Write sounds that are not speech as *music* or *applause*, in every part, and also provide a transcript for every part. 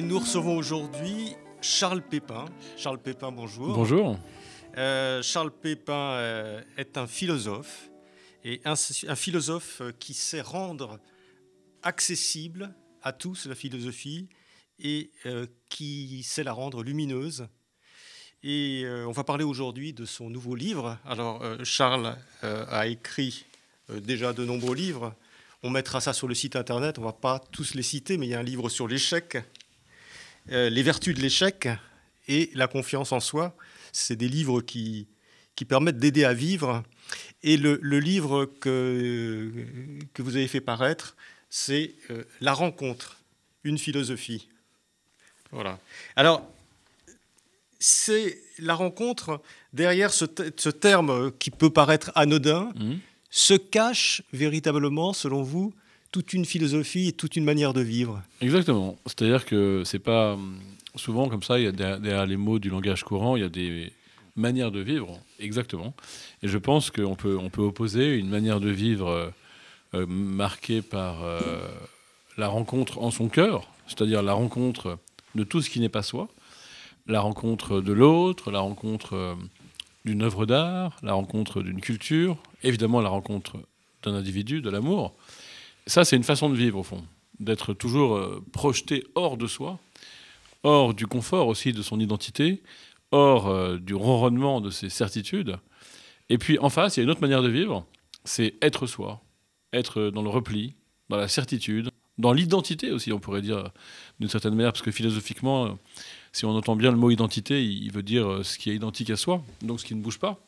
Et nous recevons aujourd'hui Charles Pépin. Charles Pépin, bonjour. Bonjour. Euh, Charles Pépin euh, est un philosophe, et un, un, philosophe qui sait rendre accessible à tous la philosophie et euh, qui sait la rendre lumineuse. Et euh, on va parler aujourd'hui de son nouveau livre. Alors euh, Charles a écrit déjà de nombreux livres. On mettra ça sur le site internet, on ne va pas tous les citer, mais il y a un livre sur l'échec, les vertus de l'échec et la confiance en soi. C'est des livres qui, qui permettent d'aider à vivre. Et le, le livre que, que, vous avez fait paraître, c'est La rencontre, une philosophie. Voilà. Alors, c'est la rencontre, derrière ce, ce, terme qui peut paraître anodin, mmh. se cache véritablement, selon vous, toute une philosophie et toute une manière de vivre. Exactement. C'est-à-dire que c'est pas souvent comme ça. Il y a derrière les mots du langage courant, il y a des manières de vivre. Exactement. Et je pense qu'on peut on peut opposer une manière de vivre euh, marquée par euh, la rencontre en son cœur, c'est-à-dire la rencontre de tout ce qui n'est pas soi, la rencontre de l'autre, la rencontre euh, d'une œuvre d'art, la rencontre d'une culture, évidemment la rencontre d'un individu, de l'amour. Ça, c'est une façon de vivre, au fond, d'être toujours euh, projeté hors de soi, hors du confort aussi de son identité, hors euh, du ronronnement de ses certitudes. Et puis en face, il y a une autre manière de vivre, c'est être soi, être dans le repli, dans la certitude, dans l'identité aussi, on pourrait dire d'une certaine manière, parce que philosophiquement, si on entend bien le mot identité, il veut dire euh, ce qui est identique à soi, donc ce qui ne bouge pas.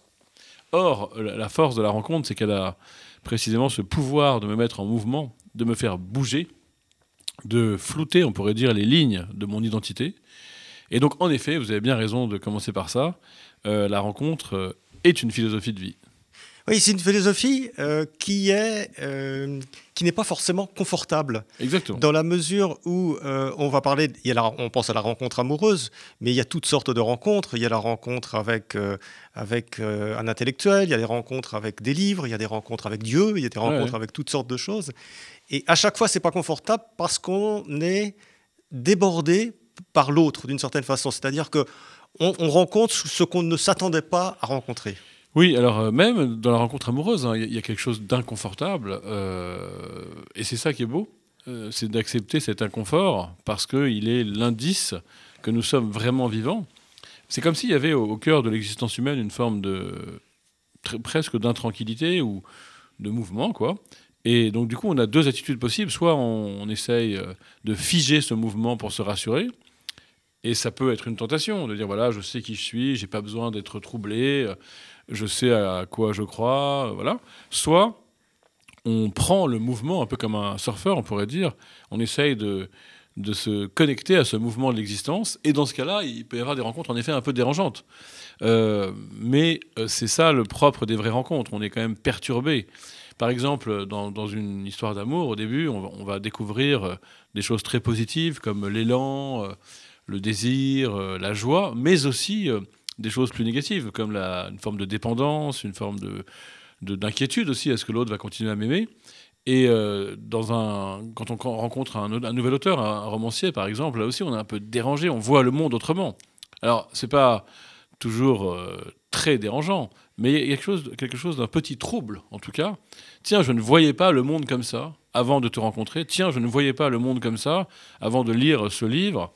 Or, la force de la rencontre, c'est qu'elle a précisément ce pouvoir de me mettre en mouvement, de me faire bouger, de flouter, on pourrait dire, les lignes de mon identité. Et donc, en effet, vous avez bien raison de commencer par ça. Euh, la rencontre est une philosophie de vie. Oui, c'est une philosophie euh, qui est euh, qui n'est pas forcément confortable. Exactement. Dans la mesure où euh, on va parler, il y a la, on pense à la rencontre amoureuse, mais il y a toutes sortes de rencontres. Il y a la rencontre avec avec un intellectuel, il y a des rencontres avec des livres, il y a des rencontres avec Dieu, il y a des rencontres ouais. avec toutes sortes de choses. Et à chaque fois, c'est pas confortable parce qu'on est débordé par l'autre d'une certaine façon. C'est-à-dire que on, on rencontre ce qu'on ne s'attendait pas à rencontrer. Oui, alors euh, même dans la rencontre amoureuse, il hein, y, y, a quelque chose d'inconfortable, euh, et c'est ça qui est beau, euh, c'est d'accepter cet inconfort parce qu'il est l'indice que nous sommes vraiment vivants. C'est comme s'il y avait au, au cœur de l'existence humaine une forme de presque d'intranquillité ou de mouvement, quoi. Et donc du coup, on a deux attitudes possibles. Soit on, on essaye de figer ce mouvement pour se rassurer, et ça peut être une tentation de dire voilà, je sais qui je suis, j'ai pas besoin d'être troublé je sais à quoi je crois, voilà. Soit on prend le mouvement un peu comme un surfeur, on pourrait dire, on essaye de, de se connecter à ce mouvement de l'existence, et dans ce cas-là, il peut y avoir des rencontres en effet un peu dérangeantes. Euh, mais euh, c'est ça le propre des vraies rencontres, on est quand même perturbé. Par exemple, dans, dans une histoire d'amour, au début, on va, découvrir euh, des choses très positives comme l'élan, le désir, la joie, mais aussi des choses plus négatives, comme une forme de dépendance, une forme de, d'inquiétude aussi, est-ce que l'autre va continuer à m'aimer Et euh, dans un, quand on rencontre un, un, nouvel auteur, un romancier par exemple, là aussi on est un peu dérangé, on voit le monde autrement. Alors c'est pas toujours euh, très dérangeant, mais il y a quelque chose, quelque chose d'un petit trouble en tout cas. Tiens, je ne voyais pas le monde comme ça avant de te rencontrer. Tiens, je ne voyais pas le monde comme ça avant de lire ce livre.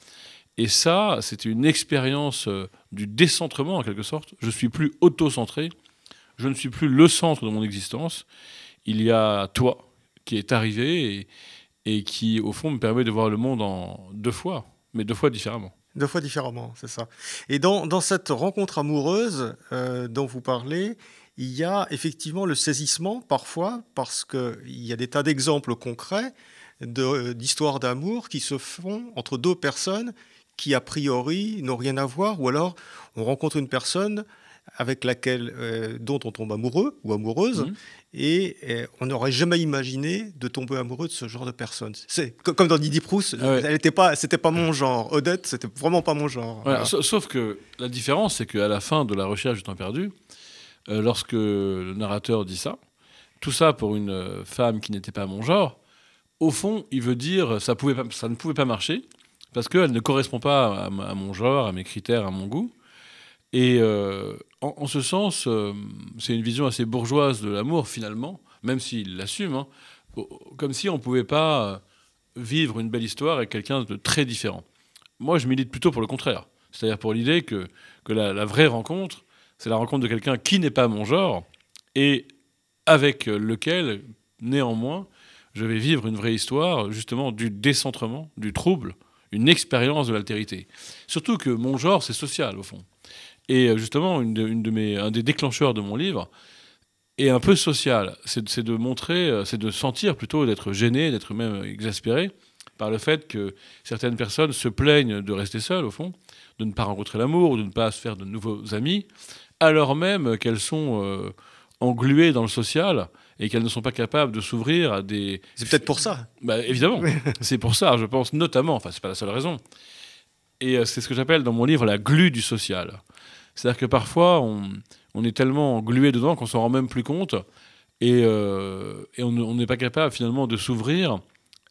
Et ça, c'était une expérience euh, du décentrement en quelque sorte. Je suis plus auto-centré, je ne suis plus le centre de mon existence. Il y a toi qui est arrivé et, qui, au fond, me permet de voir le monde en deux fois, mais deux fois différemment. Deux fois différemment, c'est ça. Et dans, cette rencontre amoureuse euh, dont vous parlez, il y a effectivement le saisissement parfois, parce qu'il y a des tas d'exemples concrets d'histoires d'amour qui se font entre deux personnes qui a priori n'ont rien à voir, ou alors on rencontre une personne avec laquelle, euh, dont on tombe amoureux ou amoureuse, mhm. et euh, on n'aurait jamais imaginé de tomber amoureux de ce genre de personne. C'est comme dans Didi Proust, ah elle était pas, c'était pas mon genre. Odette, c'était vraiment pas mon genre. Sauf que la différence, c'est qu'à la fin de la recherche du temps perdu, euh, lorsque le narrateur dit ça, tout ça pour une femme qui n'était pas mon genre, au fond, il veut dire ça, pouvait ça ne pouvait pas marcher parce qu'elle ne correspond pas à, mon genre, à mes critères, à mon goût. Et euh, en, ce sens, euh, c'est une vision assez bourgeoise de l'amour, finalement, même s'il l'assume, hein, comme si on ne pouvait pas euh, vivre une belle histoire avec quelqu'un de très différent. Moi, je milite plutôt pour le contraire. C'est-à-dire pour l'idée que, que la, la, vraie rencontre, c'est la rencontre de quelqu'un qui n'est pas mon genre et avec lequel, néanmoins, je vais vivre une vraie histoire, justement, du décentrement, du trouble, une expérience de l'altérité. Surtout que mon genre, c'est social, au fond. Et euh, justement, une de, mes, un des déclencheurs de mon livre est un peu social. C'est de montrer, euh, c'est de sentir plutôt d'être gêné, d'être même exaspéré par le fait que certaines personnes se plaignent de rester seules, au fond, de ne pas rencontrer l'amour, de ne pas se faire de nouveaux amis, alors même qu'elles sont euh, engluées dans le social et qu'elles ne sont pas capables de s'ouvrir à des. C'est peut-être pour ça. Bah, évidemment, *laughs* c'est pour ça, je pense notamment. Enfin, c'est pas la seule raison. Et euh, c'est ce que j'appelle dans mon livre la glu du social. C'est-à-dire que parfois, on, on, est tellement englué dedans qu'on s'en rend même plus compte et, euh, et on n'est pas capable finalement de s'ouvrir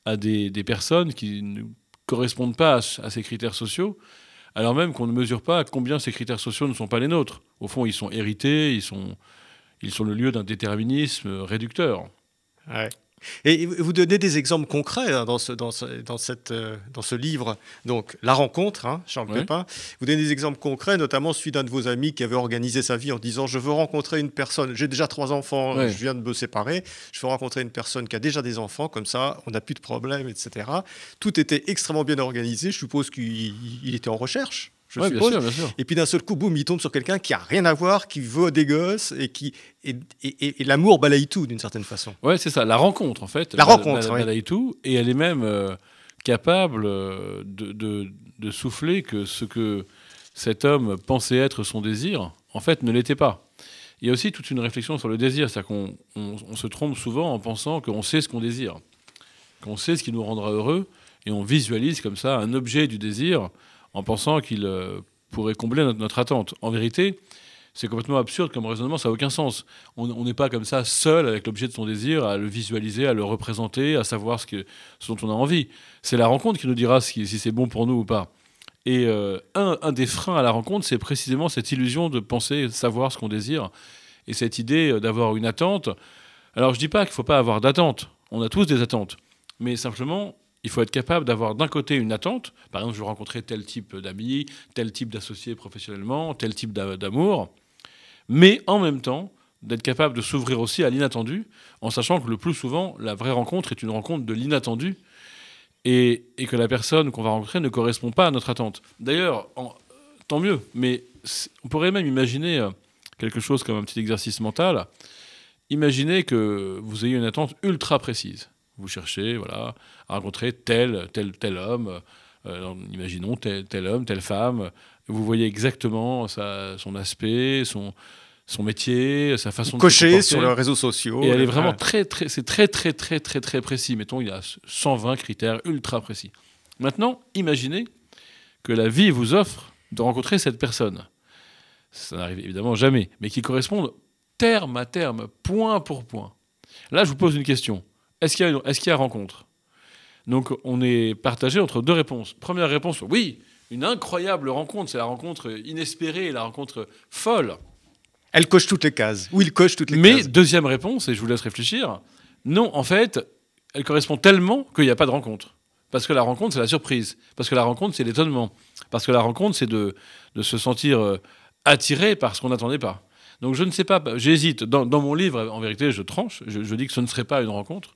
à des, des, personnes qui ne correspondent pas à, ces critères sociaux, alors même qu'on ne mesure pas combien ces critères sociaux ne sont pas les nôtres. Au fond, ils sont hérités, ils sont, ils sont le lieu d'un déterminisme réducteur. Et vous donnez des exemples concrets hein, dans, ce, dans, dans, cette, euh, dans ce livre, donc La rencontre, hein, Charles Pépin. Vous donnez des exemples concrets, notamment celui d'un de vos amis qui avait organisé sa vie en disant Je veux rencontrer une personne, j'ai déjà trois enfants, je viens de me séparer, je veux rencontrer une personne qui a déjà des enfants, comme ça on n'a plus de problème, etc. Tout était extrêmement bien organisé, je suppose qu'il était en recherche et puis d'un seul coup, boum, il tombe sur quelqu'un qui a rien à voir, qui veut des gosses et qui et, et, l'amour balaye tout d'une certaine façon. Ouais, c'est ça, la rencontre en fait. La rencontre, balaye tout et elle est même euh, capable euh, de, de, de, souffler que ce que cet homme pensait être son désir, en fait, ne l'était pas. Il y a aussi toute une réflexion sur le désir, c'est-à-dire qu'on on, se trompe souvent en pensant qu'on sait ce qu'on désire, qu'on sait ce qui nous rendra heureux, et on visualise comme ça un objet du désir en pensant qu'il euh, pourrait combler notre, attente. En vérité, c'est complètement absurde comme raisonnement, ça n'a aucun sens. On n'est pas comme ça seul avec l'objet de son désir, à le visualiser, à le représenter, à savoir ce, que, dont on a envie. C'est la rencontre qui nous dira si, c'est bon pour nous ou pas. Et euh, un, des freins à la rencontre, c'est précisément cette illusion de penser savoir ce qu'on désire, et cette idée euh, d'avoir une attente. Alors je dis pas qu'il ne faut pas avoir d'attente, on a tous des attentes, mais simplement il faut être capable d'avoir d'un côté une attente, par exemple, je veux rencontrer tel type d'amis, tel type d'associé professionnellement, tel type d'amour, mais en même temps, d'être capable de s'ouvrir aussi à l'inattendu, en sachant que le plus souvent, la vraie rencontre est une rencontre de l'inattendu, et, que la personne qu'on va rencontrer ne correspond pas à notre attente. D'ailleurs, tant mieux, mais on pourrait même imaginer euh, quelque chose comme un petit exercice mental. Imaginez que vous ayez une attente ultra précise. Vous cherchez voilà, à rencontrer tel, tel, tel homme, euh, imaginons tel, tel, homme, telle femme. Vous voyez exactement sa, son aspect, son, son métier, sa façon Cocher de Cocher sur les réseaux sociaux. Et elle est vraiment très, très, c'est très, très, très, très, très précis. Mettons, il y a 120 critères ultra précis. Maintenant, imaginez que la vie vous offre de rencontrer cette personne. Ça n'arrive évidemment jamais, mais qui correspondent terme à terme, point pour point. Là, je vous pose une question. Est-ce qu'il y, a rencontre? Donc on est partagé entre deux réponses. Première réponse, oui, une incroyable rencontre, c'est la rencontre inespérée, la rencontre folle. Elle coche toutes les cases. Oui, il coche toutes les Mais, cases. Mais deuxième réponse, et je vous laisse réfléchir, non, en fait, elle correspond tellement qu'il n'y a pas de rencontre. Parce que la rencontre, c'est la surprise. Parce que la rencontre, c'est l'étonnement. Parce que la rencontre, c'est de, se sentir euh, attiré par ce qu'on n'attendait pas. Donc je ne sais pas, j'hésite. Dans, mon livre, en vérité, je tranche. je, dis que ce ne serait pas une rencontre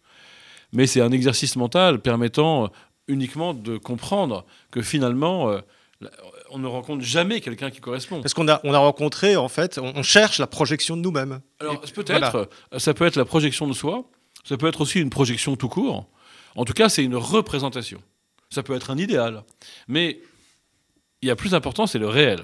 mais c'est un exercice mental permettant euh, uniquement de comprendre que finalement, euh, on ne rencontre jamais quelqu'un qui correspond. Parce qu'on a, on a rencontré, en fait, on, cherche la projection de nous-mêmes. Alors peut-être, ça peut être la projection de soi, ça peut être aussi une projection tout court. En tout cas, c'est une représentation. Ça peut être un idéal, mais il y a plus important, c'est le réel.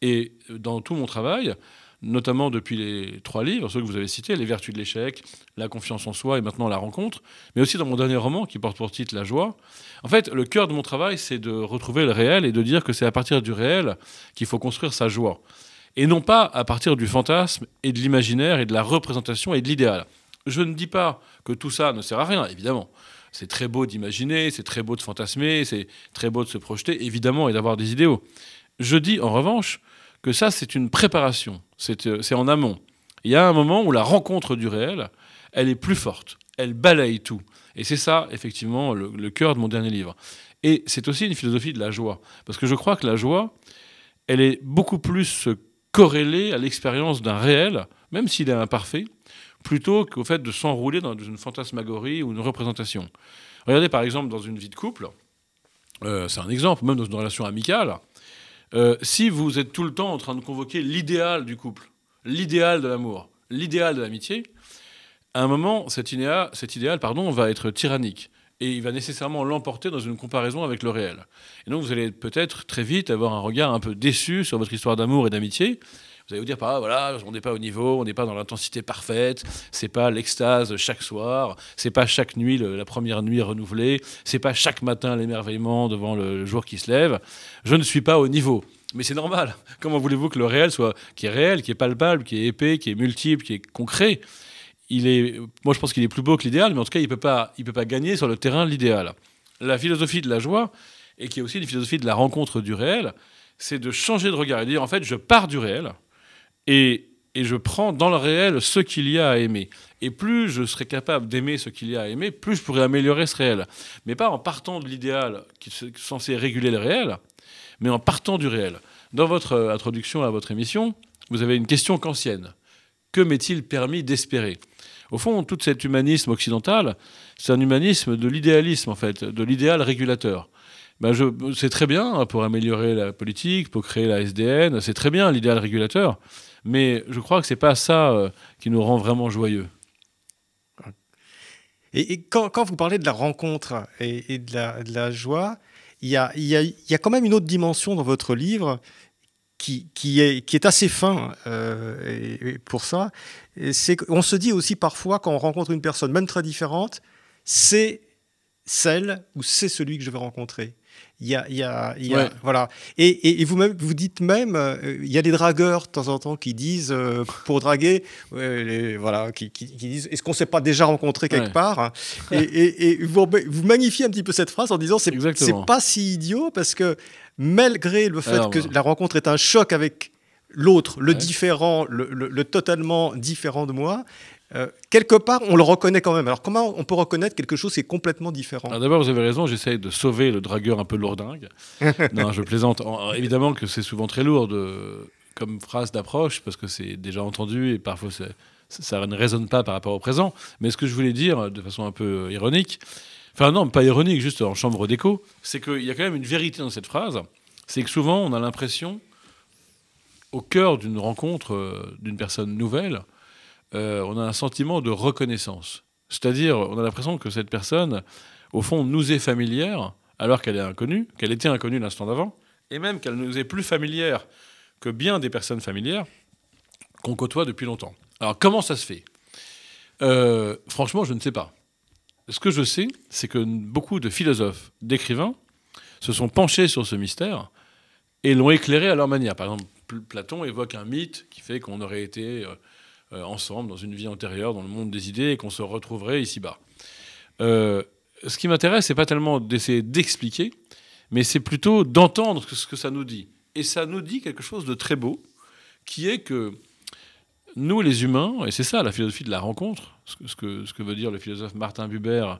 Et dans tout mon travail, notamment depuis les trois livres, ceux que vous avez cités, Les vertus de l'échec, La confiance en soi et maintenant La rencontre, mais aussi dans mon dernier roman qui porte pour titre La joie. En fait, le cœur de mon travail, c'est de retrouver le réel et de dire que c'est à partir du réel qu'il faut construire sa joie. Et non pas à partir du fantasme et de l'imaginaire et de la représentation et de l'idéal. Je ne dis pas que tout ça ne sert à rien, évidemment. C'est très beau d'imaginer, c'est très beau de fantasmer, c'est très beau de se projeter, évidemment, et d'avoir des idéaux. Je dis en revanche que ça, c'est une préparation, euh, c'est en amont. Il y a un moment où la rencontre du réel, elle est plus forte, elle balaye tout. Et c'est ça, effectivement, le, cœur de mon dernier livre. Et c'est aussi une philosophie de la joie, parce que je crois que la joie, elle est beaucoup plus corrélée à l'expérience d'un réel, même s'il est imparfait, plutôt qu'au fait de s'enrouler dans une fantasmagorie ou une représentation. Regardez par exemple dans une vie de couple, euh, c'est un exemple, même dans une relation amicale, euh, si vous êtes tout le temps en train de convoquer l'idéal du couple, l'idéal de l'amour, l'idéal de l'amitié, à un moment, cet idéal, cet idéal pardon, va être tyrannique. Et il va nécessairement l'emporter dans une comparaison avec le réel. Et donc vous allez peut-être très vite avoir un regard un peu déçu sur votre histoire d'amour et d'amitié, vous allez vous dire, bah, voilà, on n'est pas au niveau, on n'est pas dans l'intensité parfaite, c'est pas l'extase chaque soir, c'est pas chaque nuit la première nuit renouvelée, c'est pas chaque matin l'émerveillement devant le jour qui se lève. Je ne suis pas au niveau. Mais c'est normal. Comment voulez-vous que le réel soit, qui est réel, qui est palpable, qui est épais, qui est multiple, qui est concret? Il est, moi je pense qu'il est plus beau que l'idéal, mais en tout cas il peut pas, peut pas gagner sur le terrain de l'idéal. La philosophie de la joie, et qui est aussi une philosophie de la rencontre du réel, c'est de changer de regard et de dire en fait je pars du réel, et, je prends dans le réel ce qu'il y a à aimer. Et plus je serai capable d'aimer ce qu'il y a à aimer, plus je pourrai améliorer ce réel. Mais pas en partant de l'idéal qui est censé réguler le réel, mais en partant du réel. Dans votre euh, introduction à votre émission, vous avez une question kantienne. Que m'est-il permis d'espérer? Au fond, tout cet humanisme occidental, c'est un humanisme de l'idéalisme, en fait, de l'idéal régulateur. Ben c'est très bien pour améliorer la politique, pour créer la SDN, c'est très bien l'idéal régulateur. Mais je crois que c'est pas ça euh, qui nous rend vraiment joyeux. Et, quand, vous parlez de la rencontre et, de, la, joie, il y a, quand même une autre dimension dans votre livre qui, est, assez fin euh, pour ça. C'est qu'on se dit aussi parfois, quand on rencontre une personne, même très différente, c'est celle ou c'est celui que je vais rencontrer. Il y a, il y a, il y a voilà. Et, et, vous même, vous dites même, euh, il y a des dragueurs de temps en temps qui disent euh, pour draguer, voilà, qui, qui, disent, est-ce qu'on s'est pas déjà rencontré quelque part hein? Et, et vous, vous, magnifiez un petit peu cette phrase en disant, c'est, c'est pas si idiot parce que malgré le fait que la rencontre est un choc avec l'autre, le différent, le, le, totalement différent de moi, euh, quelque part, on le reconnaît quand même. Alors, comment on peut reconnaître quelque chose qui est complètement différent D'abord, vous avez raison, j'essaye de sauver le dragueur un peu lourdingue. *laughs* non, je plaisante. évidemment que c'est souvent très lourd comme phrase d'approche, parce que c'est déjà entendu et parfois ça ne résonne pas par rapport au présent. Mais ce que je voulais dire, de façon un peu ironique, enfin non, pas ironique, juste en chambre d'écho, c'est qu'il y a quand même une vérité dans cette phrase. C'est que souvent, on a l'impression, au cœur d'une rencontre euh, d'une personne nouvelle, euh, on a un sentiment de reconnaissance. C'est-à-dire, on a l'impression que cette personne, au fond, nous est familière, alors qu'elle est inconnue, qu'elle était inconnue l'instant d'avant, et même qu'elle nous est plus familière que bien des personnes familières qu'on côtoie depuis longtemps. Alors, comment ça se fait? Euh, Franchement, je ne sais pas. Ce que je sais, c'est que beaucoup de philosophes, d'écrivains, se sont penchés sur ce mystère et l'ont éclairé à leur manière. Par exemple, Platon évoque un mythe qui fait qu'on aurait été euh, ensemble dans une vie antérieure, dans le monde des idées, et qu'on se retrouverait ici-bas. Euh, ce qui m'intéresse, c'est pas tellement d'essayer d'expliquer, mais c'est plutôt d'entendre ce que ça nous dit. Et ça nous dit quelque chose de très beau, qui est que nous, les humains, et c'est ça la philosophie de la rencontre, ce que, ce que veut dire le philosophe Martin Buber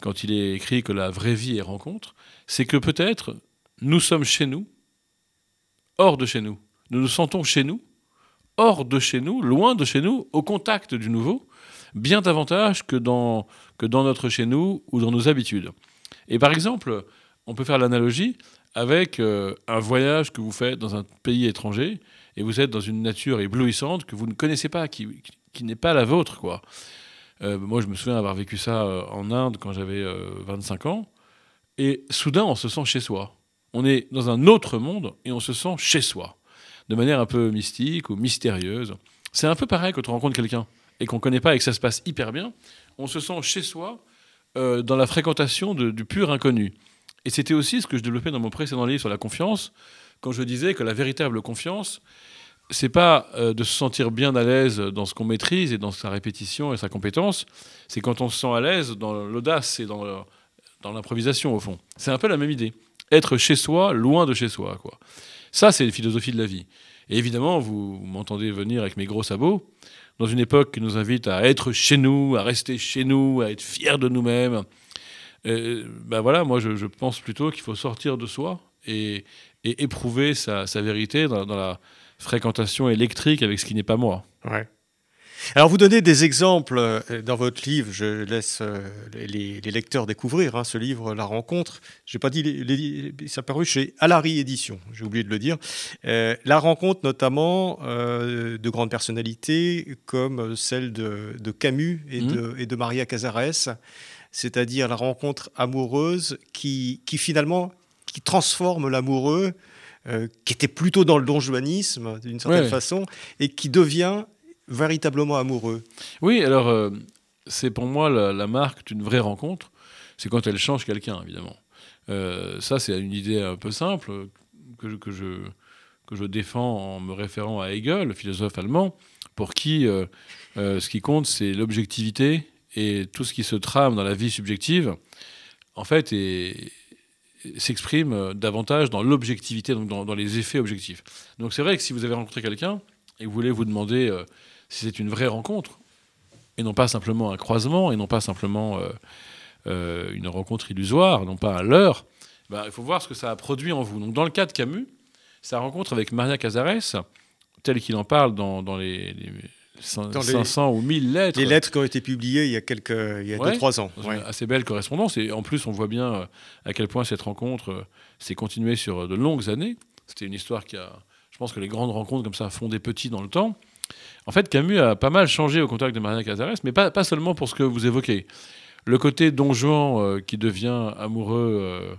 quand il est écrit que la vraie vie est rencontre, c'est que peut-être nous sommes chez nous, hors de chez nous. Nous nous sentons chez nous, hors de chez nous, loin de chez nous, au contact du nouveau, bien davantage que dans, que dans notre chez nous ou dans nos habitudes. Et par exemple, on peut faire l'analogie avec euh, un voyage que vous faites dans un pays étranger et vous êtes dans une nature éblouissante que vous ne connaissez pas, qui, qui n'est pas la vôtre. quoi. moi, je me souviens avoir vécu ça en Inde quand j'avais 25 ans. Et soudain, on se sent chez soi. On est dans un autre monde et on se sent chez soi, de manière un peu mystique ou mystérieuse. C'est un peu pareil quand on rencontre quelqu'un et qu'on ne connaît pas et que ça se passe hyper bien. On se sent chez soi euh, dans la fréquentation du pur inconnu. Et c'était aussi ce que je développais dans mon précédent livre sur la confiance, quand je disais que la véritable confiance, c'est pas euh, de se sentir bien à l'aise dans ce qu'on maîtrise et dans sa répétition et sa compétence, c'est quand on se sent à l'aise dans l'audace et dans dans l'improvisation au fond. C'est un peu la même idée. Être chez soi, loin de chez soi. Quoi. Ça, c'est la philosophie de la vie. Et évidemment, vous, m'entendez venir avec mes gros sabots, dans une époque qui nous invite à être chez nous, à rester chez nous, à être fiers de nous-mêmes. ben voilà, moi, je, pense plutôt qu'il faut sortir de soi et, éprouver sa, vérité dans, dans, la fréquentation électrique avec ce qui n'est pas moi. Ouais. Alors vous donnez des exemples euh, dans votre livre, je laisse euh, les, lecteurs découvrir hein, ce livre, La Rencontre. J'ai pas dit, ça paru chez Alary Édition, j'ai oublié de le dire. Euh, la rencontre notamment de grandes personnalités comme celle de, Camus et, de, mmh. et, de, Maria Casares, c'est-à-dire la rencontre amoureuse qui, qui finalement qui transforme l'amoureux. qui était plutôt dans le donjuanisme d'une certaine façon, et qui devient véritablement amoureux. Oui, alors euh, c'est pour moi la, marque d'une vraie rencontre, c'est quand elle change quelqu'un, évidemment. Euh, ça, c'est une idée un peu simple que je, que, je, que je défends en me référant à Hegel, le philosophe allemand, pour qui euh, ce qui compte, c'est l'objectivité et tout ce qui se trame dans la vie subjective, en fait, s'exprime davantage dans l'objectivité, donc dans, les effets objectifs. Donc c'est vrai que si vous avez rencontré quelqu'un et vous voulez vous demander c'est une vraie rencontre, et non pas simplement un croisement, et non pas simplement euh, euh, une rencontre illusoire, non pas un leurre, bah, il faut voir ce que ça a produit en vous. Donc dans le cas de Camus, sa rencontre avec Maria Casares, telle qu'il en parle dans, les, 500 ou 1000 lettres. Les lettres qui ont été publiées il y a quelques, il y a 2-3 ans. Une assez belle correspondance. Et en plus, on voit bien euh, à quel point cette rencontre s'est continuée sur de longues années. C'était une histoire qui a. Je pense que les grandes rencontres comme ça font des petits dans le temps. En fait, Camus a pas mal changé au contact de Maria Casares, mais pas, seulement pour ce que vous évoquez. Le côté Don Juan euh, qui devient amoureux, euh,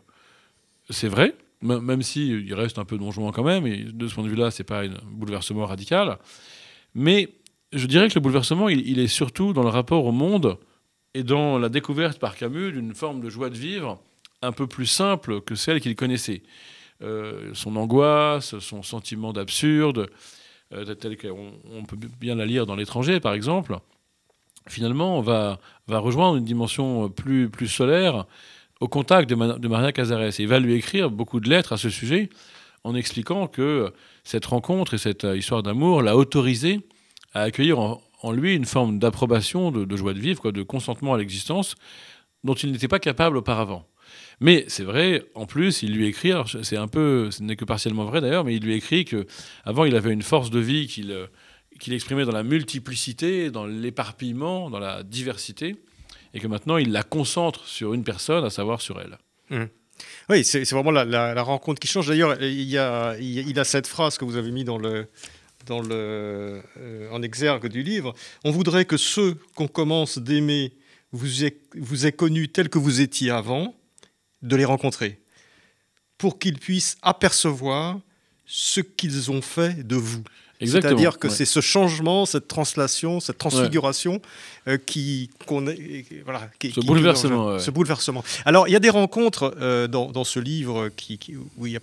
c'est vrai, même s'il il reste un peu Don Juan quand même, et de ce point de vue-là, c'est pas un bouleversement radical. Mais je dirais que le bouleversement, il, est surtout dans le rapport au monde et dans la découverte par Camus d'une forme de joie de vivre un peu plus simple que celle qu'il connaissait. Euh, son angoisse, son sentiment d'absurde, telle qu'on peut bien la lire dans l'étranger, par exemple, finalement, on va, va rejoindre une dimension plus, plus solaire au contact de, Maria Casares. Et il va lui écrire beaucoup de lettres à ce sujet en expliquant que cette rencontre et cette euh, histoire d'amour l'a autorisé à accueillir en, lui une forme d'approbation, de, de, joie de vivre, quoi, de consentement à l'existence dont il n'était pas capable auparavant. Mais c'est vrai, en plus, il lui écrit, c'est un peu, ce n'est que partiellement vrai d'ailleurs, mais il lui écrit que avant il avait une force de vie qu'il euh, qu'il exprimait dans la multiplicité, dans l'éparpillement, dans la diversité, et que maintenant il la concentre sur une personne, à savoir sur elle. Mmh. Oui, c'est vraiment la, rencontre qui change. D'ailleurs, il, a, cette phrase que vous avez mis dans le, dans le, euh, en exergue du livre. On voudrait que ceux qu'on commence d'aimer vous aient, vous aient connus tels que vous étiez avant, de les rencontrer, pour qu'ils puissent apercevoir ce qu'ils ont fait de vous. C'est-à-dire que c'est ce changement, cette translation, cette transfiguration euh, qui, qu'on voilà, ce bouleversement. Ce bouleversement. Alors, il y a des rencontres euh, dans, ce livre qui, où il y a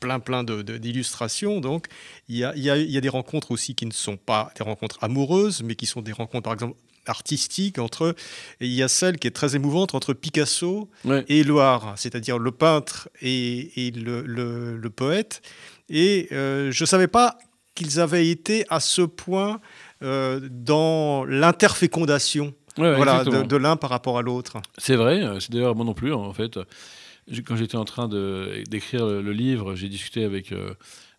plein plein d'illustrations. Donc, il y, a, il, y il y, a, des rencontres aussi qui ne sont pas des rencontres amoureuses, mais qui sont des rencontres, par exemple, artistique entre. il y a celle qui est très émouvante entre Picasso et Loire, c'est-à-dire le peintre et, le, poète. Et euh, je ne savais pas qu'ils avaient été à ce point euh, dans l'interfécondation voilà, de, l'un par rapport à l'autre. C'est vrai, euh, c'est d'ailleurs moi non plus, en fait. Quand j'étais en train d'écrire le, livre, j'ai discuté avec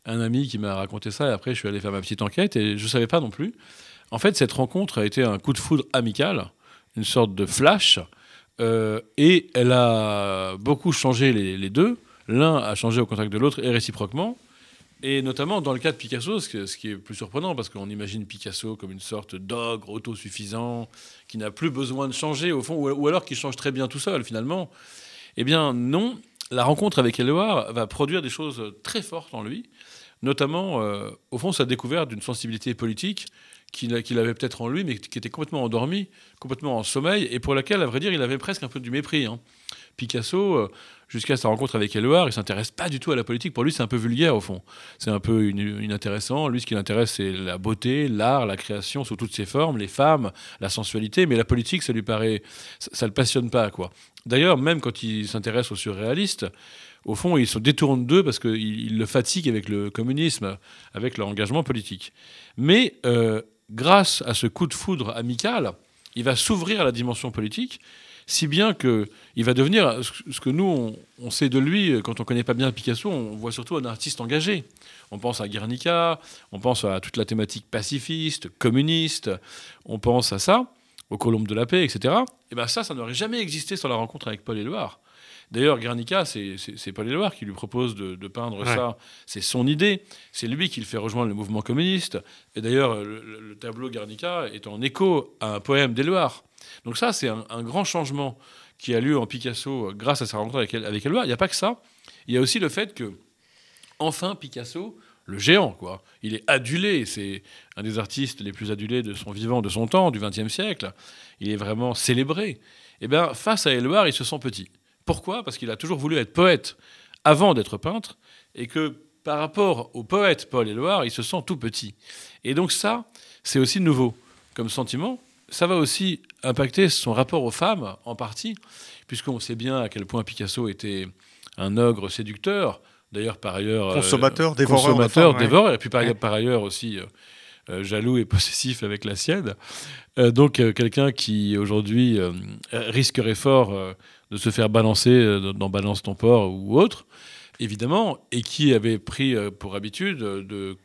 un ami qui m'a raconté ça, et après je suis allé faire ma petite enquête, et je ne savais pas non plus. En fait, cette rencontre a été un coup de foudre amical, une sorte de flash, euh, et elle a beaucoup changé les, deux. L'un a changé au contact de l'autre et réciproquement. Et notamment dans le cas de Picasso, ce qui est plus surprenant, parce qu'on imagine Picasso comme une sorte d'ogre autosuffisant, qui n'a plus besoin de changer, au fond, ou alors qui change très bien tout seul, finalement. Eh bien, non. La rencontre avec Éluard va produire des choses très fortes en lui, notamment, euh, au fond, sa découverte d'une sensibilité politique qu'il avait peut-être en lui, mais qui était complètement endormi, complètement en sommeil, et pour laquelle, à vrai dire, il avait presque un peu du mépris. Hein. Picasso, euh, jusqu'à sa rencontre avec Éluard, il s'intéresse pas du tout à la politique. Pour lui, c'est un peu vulgaire au fond. C'est un peu inintéressant. Lui, ce qui l'intéresse, c'est la beauté, l'art, la création sous toutes ses formes, les femmes, la sensualité. Mais la politique, ça lui paraît, ça, le passionne pas quoi. D'ailleurs, même quand il s'intéresse aux surréalistes, au fond, il se détourne d'eux parce qu'il le fatigue avec le communisme, avec leur engagement politique. Mais euh, grâce à ce coup de foudre amical, il va s'ouvrir à la dimension politique si bien qu'il va devenir ce que nous, on, sait de lui, quand on ne connaît pas bien Picasso, on voit surtout un artiste engagé. On pense à Guernica, on pense à toute la thématique pacifiste, communiste, on pense à ça, aux Colombes de la paix, etc. Et bien ça, ça n'aurait jamais existé sans la rencontre avec Paul Éluard. D'ailleurs, Guernica, c'est Paul Éluard qui lui propose de, peindre ça. C'est son idée. C'est lui qui le fait rejoindre le mouvement communiste. Et d'ailleurs, le, tableau Guernica est en écho à un poème d'Éluard. Donc ça, c'est un, grand changement qui a lieu en Picasso euh, grâce à sa rencontre avec, avec Il n'y a pas que ça. Il y a aussi le fait que, enfin, Picasso, le géant, quoi, il est adulé. C'est un des artistes les plus adulés de son vivant, de son temps, du XXe siècle. Il est vraiment célébré. Eh bien, face à Éluard, il se sent petit. Pourquoi? Parce qu'il a toujours voulu être poète avant d'être peintre, et que par rapport au poète Paul Éluard, il se sent tout petit. Et donc ça, c'est aussi nouveau comme sentiment, ça va aussi impacter son rapport aux femmes, en partie, puisqu'on sait bien à quel point Picasso était un ogre séducteur, d'ailleurs par ailleurs... Euh, consommateur, dévoreur. Consommateur, dévoreur, et puis par, ailleurs aussi... Euh, euh, jaloux et *laughs* possessif avec la sienne. donc quelqu'un qui aujourd'hui risquerait fort de se faire balancer dans Balance ton port ou autre, évidemment, et qui avait pris pour habitude de,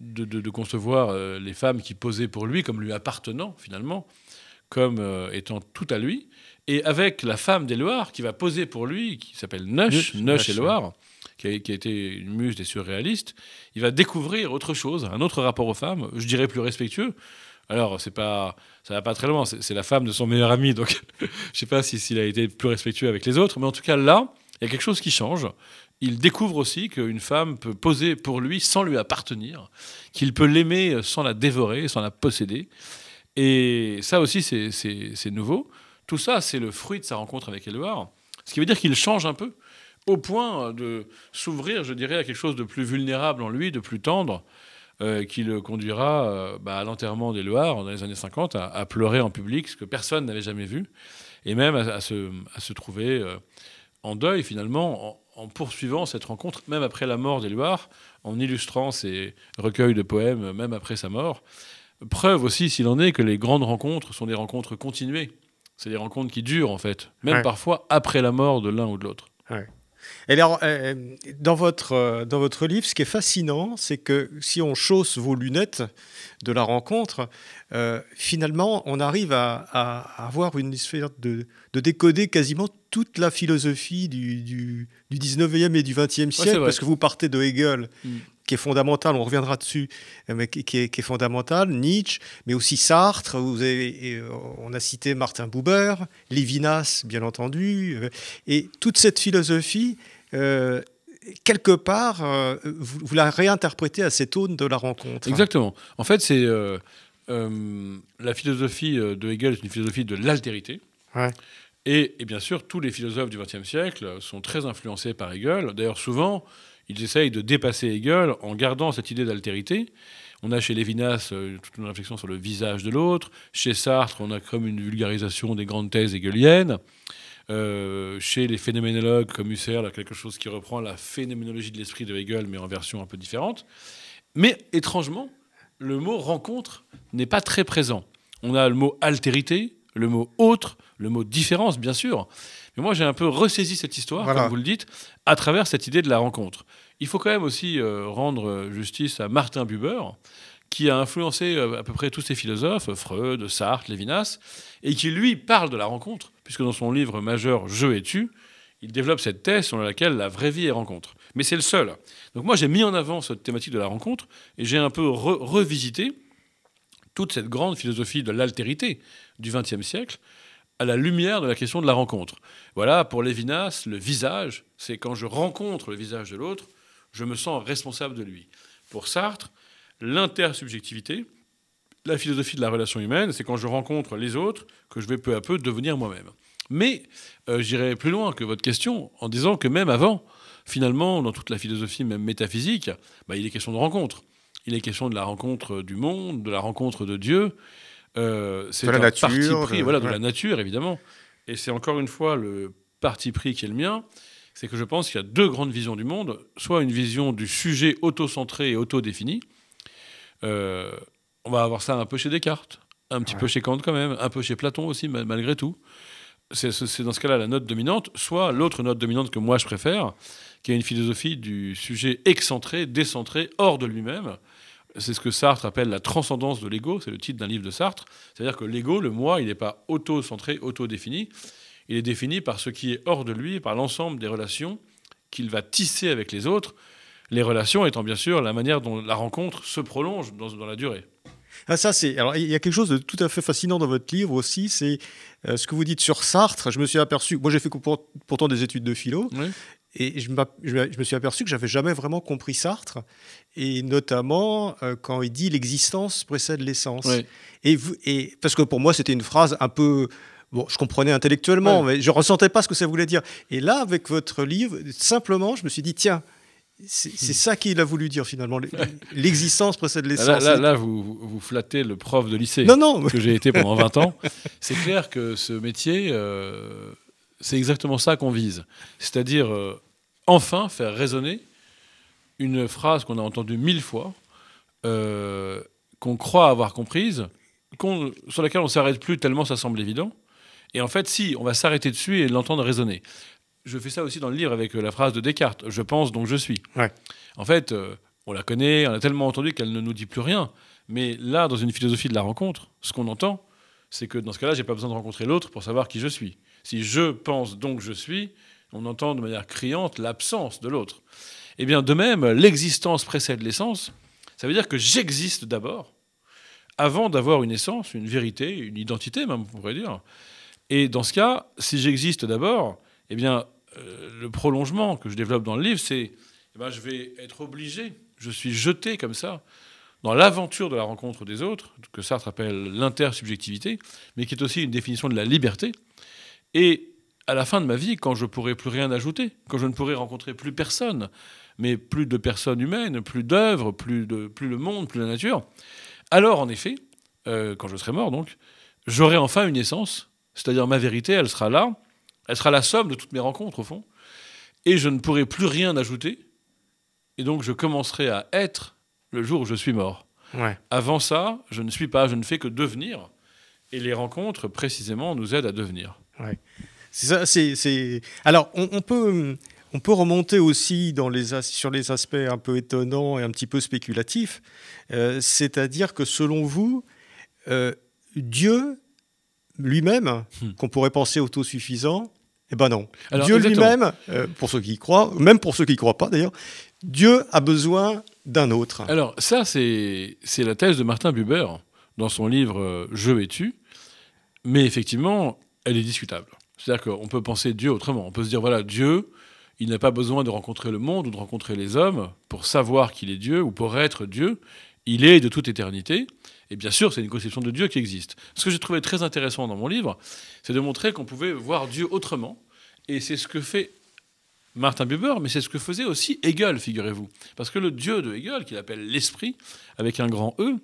de, concevoir euh, les femmes qui posaient pour lui comme lui appartenant finalement, comme euh, étant tout à lui, et avec la femme d'Éloire qui va poser pour lui, qui s'appelle Nush, Nush, Éloire, qui a, qui a, été une muse des surréalistes, il va découvrir autre chose, un autre rapport aux femmes, je dirais plus respectueux. Alors, c'est pas, ça va pas très loin, c'est la femme de son meilleur ami, donc *laughs* je sais pas s'il a été plus respectueux avec les autres, mais en tout cas là, il y a quelque chose qui change il découvre aussi qu'une femme peut poser pour lui sans lui appartenir, qu'il peut l'aimer sans la dévorer, sans la posséder. Et ça aussi, c'est nouveau. Tout ça, c'est le fruit de sa rencontre avec Éluard. Ce qui veut dire qu'il change un peu, au point de s'ouvrir, je dirais, à quelque chose de plus vulnérable en lui, de plus tendre, euh, qui le conduira euh, bah, à l'enterrement d'Éluard dans les années 50, à, pleurer en public, ce que personne n'avait jamais vu, et même à, se, trouver euh, en deuil, finalement, en poursuivant cette rencontre, même après la mort d'Éluard, en illustrant ses recueils de poèmes, même après sa mort. Preuve aussi, s'il en est, que les grandes rencontres sont des rencontres continuées. C'est des rencontres qui durent, en fait, même parfois après la mort de l'un ou de l'autre. Et alors, euh, dans, votre, euh, dans votre livre, ce qui est fascinant, c'est que si on chausse vos lunettes de la rencontre, euh, finalement, on arrive à, avoir une sphère de, de, décoder quasiment toute la philosophie du, du, 19e et du 20e siècle, parce que vous partez de Hegel, mm. qui est fondamental, on reviendra dessus, mais qui, est, qui est, fondamental, Nietzsche, mais aussi Sartre, vous avez, on a cité Martin Buber, Lévinas, bien entendu, et toute cette philosophie, euh, quelque part, euh, vous, la réinterprétez à cette aune de la rencontre. Exactement. En fait, c'est euh, la philosophie de Hegel, c'est une philosophie de l'altérité. Et, bien sûr, tous les philosophes du XXe siècle sont très influencés par Hegel. D'ailleurs, souvent, ils essayent de dépasser Hegel en gardant cette idée d'altérité. On a chez Lévinas toute une réflexion sur le visage de l'autre. Chez Sartre, on a comme une vulgarisation des grandes thèses hegeliennes. Euh, chez les phénoménologues comme Husserl, quelque chose qui reprend la phénoménologie de l'esprit de Hegel, mais en version un peu différente. Mais étrangement, le mot rencontre n'est pas très présent. On a le mot altérité, le mot autre, le mot différence, bien sûr. Mais moi, j'ai un peu ressaisi cette histoire, comme vous le dites, à travers cette idée de la rencontre. Il faut quand même aussi euh, rendre justice à Martin Buber, qui a influencé euh, à peu près tous ces philosophes, Freud, Sartre, Lévinas, et qui, lui, parle de la rencontre puisque dans son livre majeur Je et tu, il développe cette thèse selon laquelle la vraie vie est rencontre. Mais c'est le seul. Donc moi, j'ai mis en avant cette thématique de la rencontre et j'ai un peu revisité toute cette grande philosophie de l'altérité du XXe siècle à la lumière de la question de la rencontre. Voilà, pour Lévinas, le visage, c'est quand je rencontre le visage de l'autre, je me sens responsable de lui. Pour Sartre, l'intersubjectivité, la philosophie de la relation humaine, c'est quand je rencontre les autres que je vais peu à peu devenir moi-même. Mais euh, j'irai plus loin que votre question en disant que même avant, finalement, dans toute la philosophie, même métaphysique, bah, il est question de rencontre. Il est question de la rencontre du monde, de la rencontre de Dieu. Euh, c'est un nature, parti pris, voilà, de la nature évidemment. Et c'est encore une fois le parti pris qui est le mien, c'est que je pense qu'il y a deux grandes visions du monde, soit une vision du sujet auto-centré et auto-défini. Euh, on va avoir ça un peu chez Descartes, un petit peu chez Kant quand même, un peu chez Platon aussi malgré tout. C'est dans ce cas-là la note dominante, soit l'autre note dominante que moi je préfère, qui est une philosophie du sujet excentré, décentré, hors de lui-même, c'est ce que Sartre appelle la transcendance de l'ego, c'est le titre d'un livre de Sartre. C'est-à-dire que l'ego, le moi, il n'est pas auto-centré, auto-défini. Il est défini par ce qui est hors de lui, par l'ensemble des relations qu'il va tisser avec les autres. Les relations étant bien sûr la manière dont la rencontre se prolonge dans, la durée. Ah, ça, c'est. Alors, il y a quelque chose de tout à fait fascinant dans votre livre aussi, c'est euh, ce que vous dites sur Sartre. Je me suis aperçu. Moi, j'ai fait pourtant des études de philo, oui. Et je, me suis aperçu que j'avais jamais vraiment compris Sartre, et notamment euh, quand il dit l'existence précède l'essence. Et, et, parce que pour moi, c'était une phrase un peu. Bon, je comprenais intellectuellement, mais je ressentais pas ce que ça voulait dire. Et là, avec votre livre, simplement, je me suis dit, tiens, c'est hmm. ça qu'il a voulu dire finalement. *laughs* L'existence précède l'essence. Là, là, vous, vous, flattez le prof de lycée non, non. que j'ai été pendant 20 ans. *laughs* C'est clair que ce métier, euh, c'est exactement ça qu'on vise. C'est-à-dire euh, enfin faire résonner une phrase qu'on a entendue mille fois, euh, qu'on croit avoir comprise, sur laquelle on ne s'arrête plus tellement ça semble évident. Et en fait, si, on va s'arrêter dessus et l'entendre résonner. Je fais ça aussi dans le livre avec euh, la phrase de Descartes, je pense donc je suis. En fait, on la connaît, on a tellement entendu qu'elle ne nous dit plus rien. Mais là, dans une philosophie de la rencontre, ce qu'on entend, c'est que dans ce cas-là, j'ai pas besoin de rencontrer l'autre pour savoir qui je suis. Si je pense donc je suis, on entend de manière criante l'absence de l'autre. Eh bien, de même, l'existence précède l'essence. Ça veut dire que j'existe d'abord, avant d'avoir une essence, une vérité, une identité, même, on pourrait dire. Et dans ce cas, si j'existe d'abord, eh bien, euh, le prolongement que je développe dans le livre, c'est eh ben, je vais être obligé, je suis jeté comme ça, dans l'aventure de la rencontre des autres, que Sartre appelle l'intersubjectivité, mais qui est aussi une définition de la liberté. Et à la fin de ma vie, quand je pourrai plus rien ajouter, quand je ne pourrai rencontrer plus personne, mais plus de personnes humaines, plus d'œuvres, plus, le monde, plus la nature, alors en effet, euh, quand je serai mort donc, j'aurai enfin une essence, c'est-à-dire ma vérité, elle sera là, elle sera la somme de toutes mes rencontres au fond, et je ne pourrai plus rien ajouter, et donc je commencerai à être le jour où je suis mort. Avant ça, je ne suis pas, je ne fais que devenir, et les rencontres, précisément, nous aident à devenir. Ouais. C'est ça, c'est. Alors, on, peut. On peut remonter aussi dans les, sur les aspects un peu étonnants et un petit peu spéculatifs, euh, c'est-à-dire que selon vous, euh, Dieu lui-même, hmm. qu'on pourrait penser autosuffisant, eh ben non. Dieu lui-même, euh, pour ceux qui y croient, même pour ceux qui ne croient pas d'ailleurs, Dieu a besoin d'un autre. Alors ça, c'est la thèse de Martin Buber dans son livre Je et tu, mais effectivement, elle est discutable. C'est-à-dire qu'on peut penser Dieu autrement. On peut se dire, voilà, Dieu, il n'a pas besoin de rencontrer le monde ou de rencontrer les hommes pour savoir qu'il est Dieu ou pour être Dieu. Il est de toute éternité. Et bien sûr, c'est une conception de Dieu qui existe. Ce que j'ai trouvé très intéressant dans mon livre, c'est de montrer qu'on pouvait voir Dieu autrement. Et c'est ce que fait Martin Buber, mais c'est ce que faisait aussi Hegel, figurez-vous. Parce que le Dieu de Hegel, qu'il appelle l'esprit, avec un grand E,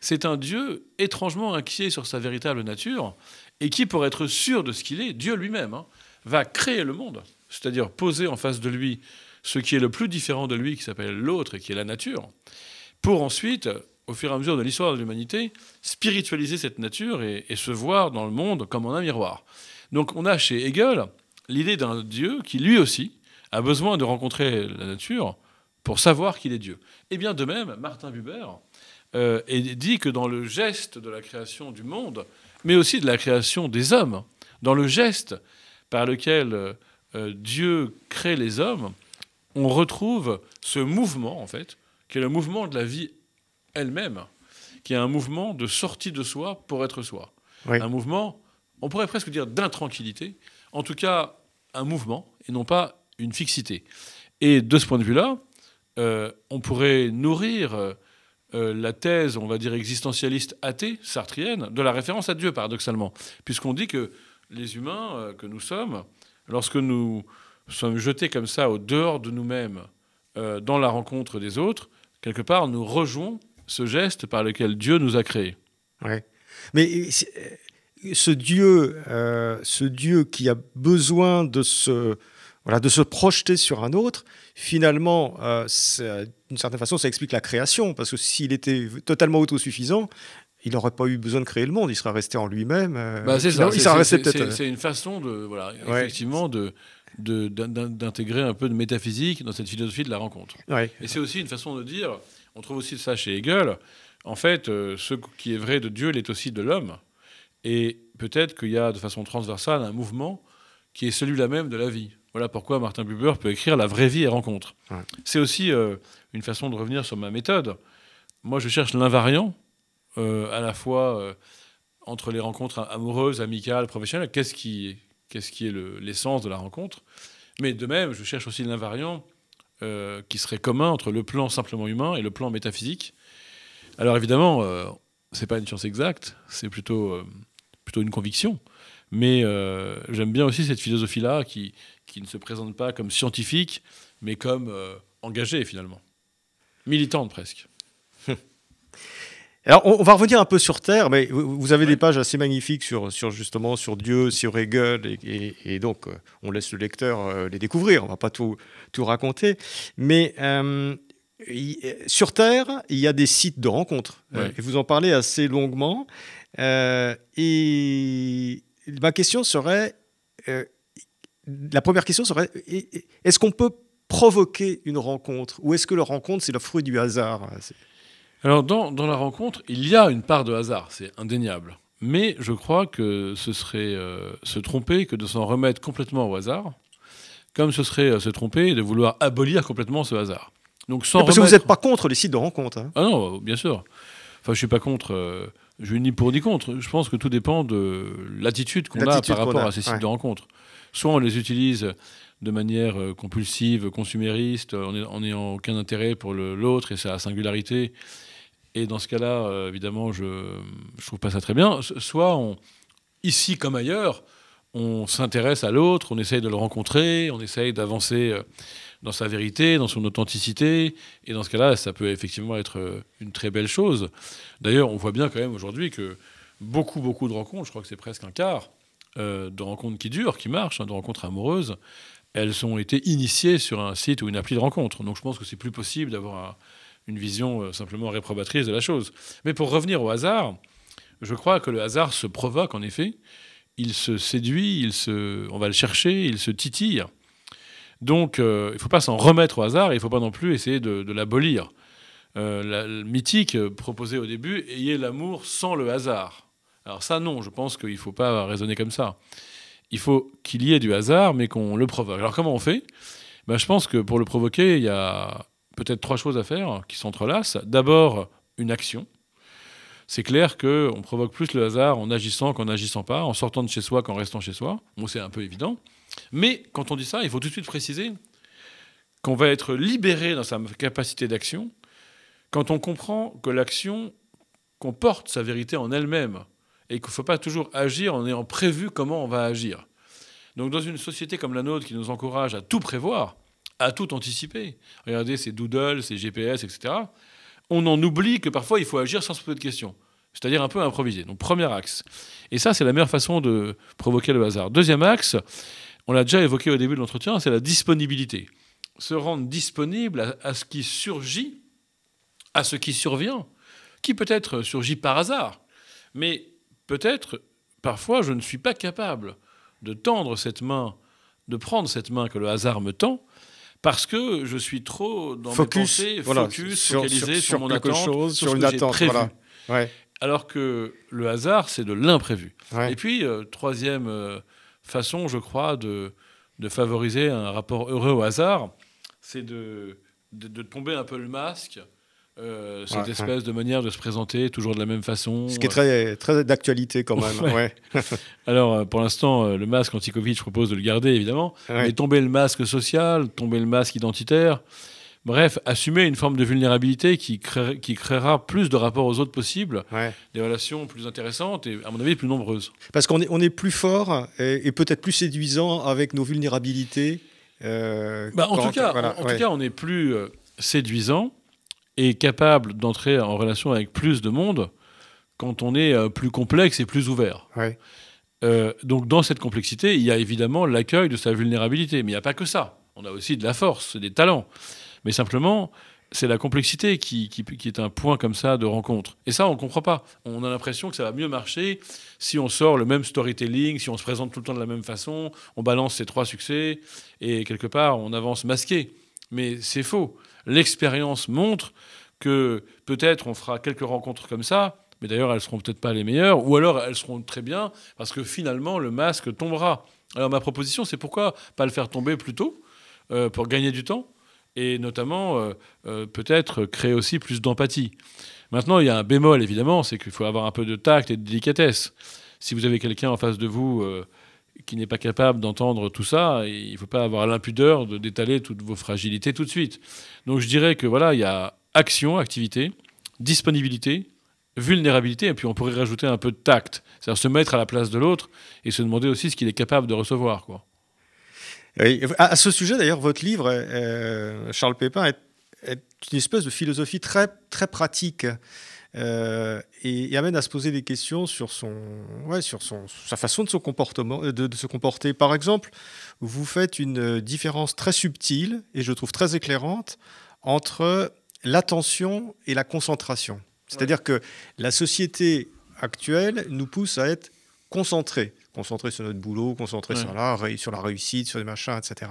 c'est un Dieu étrangement inquiet sur sa véritable nature et qui, pour être sûr de ce qu'il est, Dieu lui-même, hein, va créer le monde, c'est-à-dire poser en face de lui ce qui est le plus différent de lui, qui s'appelle l'autre et qui est la nature, pour ensuite, au fur et à mesure de l'histoire de l'humanité, spiritualiser cette nature et, se voir dans le monde comme en un miroir. Donc on a chez Hegel l'idée d'un Dieu qui, lui aussi, a besoin de rencontrer la nature pour savoir qu'il est Dieu. Et bien de même, Martin Buber euh, dit que dans le geste de la création du monde, mais aussi de la création des hommes, dans le geste par lequel euh, Dieu crée les hommes, on retrouve ce mouvement, en fait, qui est le mouvement de la vie elle-même, qui est un mouvement de sortie de soi pour être soi. Un mouvement, on pourrait presque dire d'intranquillité, en tout cas un mouvement et non pas une fixité. Et de ce point de vue-là, euh, on pourrait nourrir euh, la thèse, on va dire, existentialiste athée, sartrienne, de la référence à Dieu, paradoxalement, puisqu'on dit que les humains euh, que nous sommes, lorsque nous sommes jetés comme ça au dehors de nous-mêmes, dans la rencontre des autres, quelque part, nous rejouons ce geste par lequel Dieu nous a créés. Ouais. Mais ce Dieu, ce Dieu qui a besoin de se voilà, de se projeter sur un autre, finalement, euh, d'une certaine façon, ça explique la création, parce que s'il était totalement autosuffisant, il n'aurait pas eu besoin de créer le monde, il serait resté en lui-même. Euh, bah, c'est ça, c'est une façon de, voilà, effectivement, de d'intégrer un peu de métaphysique dans cette philosophie de la rencontre. Et c'est aussi une façon de dire, on trouve aussi ça chez Hegel, en fait, euh, ce qui est vrai de Dieu l'est aussi de l'homme. Et peut-être qu'il y a de façon transversale un mouvement qui est celui-là même de la vie. Voilà pourquoi Martin Buber peut écrire La vraie vie et rencontre. C'est aussi euh, une façon de revenir sur ma méthode. Moi, je cherche l'invariant, euh, à la fois euh, entre les rencontres amoureuses, amicales, professionnelles. Qu'est-ce qui, qu'est-ce qui est l'essence de la rencontre? Mais de même, je cherche aussi l'invariant qui serait commun entre le plan simplement humain et le plan métaphysique. Alors évidemment, c'est pas une science exacte, c'est plutôt, plutôt une conviction. Mais j'aime bien aussi cette philosophie-là qui, qui ne se présente pas comme scientifique, mais comme euh, engagée finalement. Militante presque. Alors, on, va revenir un peu sur Terre, mais vous, avez des pages assez magnifiques sur, sur, justement sur Dieu, sur Hegel, et, donc euh, on laisse le lecteur euh, les découvrir, on va pas tout, tout raconter. Mais sur Terre, il y a des sites de rencontres, et vous en parlez assez longuement. et ma question serait, la première question serait est-ce qu'on peut provoquer une rencontre ou est-ce que la rencontre c'est le fruit du hasard? Alors dans, la rencontre, il y a une part de hasard, c'est indéniable. Mais je crois que ce serait euh, se tromper que de s'en remettre complètement au hasard, comme ce serait euh, se tromper de vouloir abolir complètement ce hasard. Donc sans Parce que vous n'êtes pas contre les sites de rencontre. Hein. Ah non, bien sûr. Enfin, je suis pas contre. Euh, je suis ni pour ni contre. Je pense que tout dépend de l'attitude qu'on a par rapport à ces sites de rencontre. Soit on les utilise de manière euh, compulsive, consumériste, en n'ayant aucun intérêt pour l'autre et sa singularité. Et dans ce cas-là, euh, évidemment, je ne trouve pas ça très bien. Soit, ici comme ailleurs, on s'intéresse à l'autre, on essaye de le rencontrer, on essaye d'avancer euh, dans sa vérité, dans son authenticité. Et dans ce cas-là, ça peut effectivement être une très belle chose. D'ailleurs, on voit bien quand même aujourd'hui que beaucoup, beaucoup de rencontres, je crois que c'est presque un quart, euh, de rencontres qui durent, qui marchent, hein, de rencontres amoureuses, elles ont été initiées sur un site ou une appli de rencontre. Donc je pense que c'est plus possible d'avoir une vision euh, simplement réprobatrice de la chose. Mais pour revenir au hasard, je crois que le hasard se provoque en effet. Il se séduit, il se, on va le chercher, il se titille. Donc euh, il ne faut pas s'en remettre au hasard, il ne faut pas non plus essayer de, l'abolir. le mythique proposé au début, ayez l'amour sans le hasard. Alors ça, non, je pense qu'il ne faut pas raisonner comme ça. Il faut qu'il y ait du hasard, mais qu'on le provoque. Alors comment on fait? Ben, Je pense que pour le provoquer, il y a peut-être trois choses à faire qui s'entrelacent. D'abord, une action. C'est clair qu'on provoque plus le hasard en agissant qu'en n'agissant pas, en sortant de chez soi qu'en restant chez soi. Bon, c'est un peu évident. Mais quand on dit ça, il faut tout de suite préciser qu'on va être libéré dans sa capacité d'action quand on comprend que l'action comporte sa vérité en elle-même et qu'il ne faut pas toujours agir en ayant prévu comment on va agir. Donc dans une société comme la nôtre qui nous encourage à tout prévoir, à tout anticiper, regardez ces doodles, ces GPS, etc., on en oublie que parfois il faut agir sans se poser de questions. C'est-à-dire un peu improviser. Donc premier axe. Et ça, c'est la meilleure façon de provoquer le hasard. Deuxième axe, on l'a déjà évoqué au début de l'entretien, c'est la disponibilité. Se rendre disponible à, à, ce qui surgit, à ce qui survient, qui peut-être surgit par hasard, mais peut-être, parfois, je ne suis pas capable de tendre cette main, de prendre cette main que le hasard me tend, parce que je suis trop dans focus, mes pensées, focus, sur, focalisé sur, mon quelque attente, chose, sur, une attente, prévu. Alors que le hasard, c'est de l'imprévu. Et puis, euh, troisième euh, façon, je crois, de, de favoriser un rapport heureux au hasard, c'est de, de, tomber un peu le masque. Euh, cette espèce de manière de se présenter toujours de la même façon. Ce qui est très, très d'actualité quand même. Ouais. *laughs* Alors, euh, pour l'instant, euh, le masque anti-Covid, je propose de le garder, évidemment. Mais tomber le masque social, tomber le masque identitaire, Bref, assumer une forme de vulnérabilité qui, qui créera plus de rapports aux autres possibles, des relations plus intéressantes et, à mon avis, plus nombreuses. Parce qu'on est, on est plus fort et, peut-être plus séduisant avec nos vulnérabilités. Euh, bah, en, tout cas, en, tout cas, on est plus euh, séduisant et capable d'entrer en relation avec plus de monde quand on est euh, plus complexe et plus ouvert. donc dans cette complexité, il y a évidemment l'accueil de sa vulnérabilité, mais il n'y a pas que ça. On a aussi de la force, des talents. Mais simplement, c'est la complexité qui, qui, est un point comme ça de rencontre. Et ça, on ne comprend pas. On a l'impression que ça va mieux marcher si on sort le même storytelling, si on se présente tout le temps de la même façon, on balance ces trois succès, et quelque part, on avance masqué. Mais c'est faux. L'expérience montre que peut-être on fera quelques rencontres comme ça, mais d'ailleurs, elles seront peut-être pas les meilleures, ou alors elles seront très bien, parce que finalement, le masque tombera. Alors ma proposition, c'est pourquoi pas le faire tomber plus tôt, euh, pour gagner du temps et notamment euh, euh, peut-être créer aussi plus d'empathie. Maintenant, il y a un bémol, évidemment, c'est qu'il faut avoir un peu de tact et de délicatesse. Si vous avez quelqu'un en face de vous qui n'est pas capable d'entendre tout ça, il ne faut pas avoir l'impudeur de d'étaler toutes vos fragilités tout de suite. Donc je dirais que voilà, il y a action, activité, disponibilité, vulnérabilité, et puis on pourrait rajouter un peu de tact, c'est-à-dire se mettre à la place de l'autre et se demander aussi ce qu'il est capable de recevoir. À, ce sujet, d'ailleurs, votre livre, euh, Charles Pépin, est, une espèce de philosophie très, très pratique. Euh, et, amène à se poser des questions sur, son, ouais, sur son, sa façon de, son comportement, de, de, se comporter. Par exemple, vous faites une différence très subtile et je trouve très éclairante entre l'attention et la concentration. C'est-à-dire que la société actuelle nous pousse à être concentrés concentré sur notre boulot, concentré sur, la, sur la réussite, sur les machins, etc.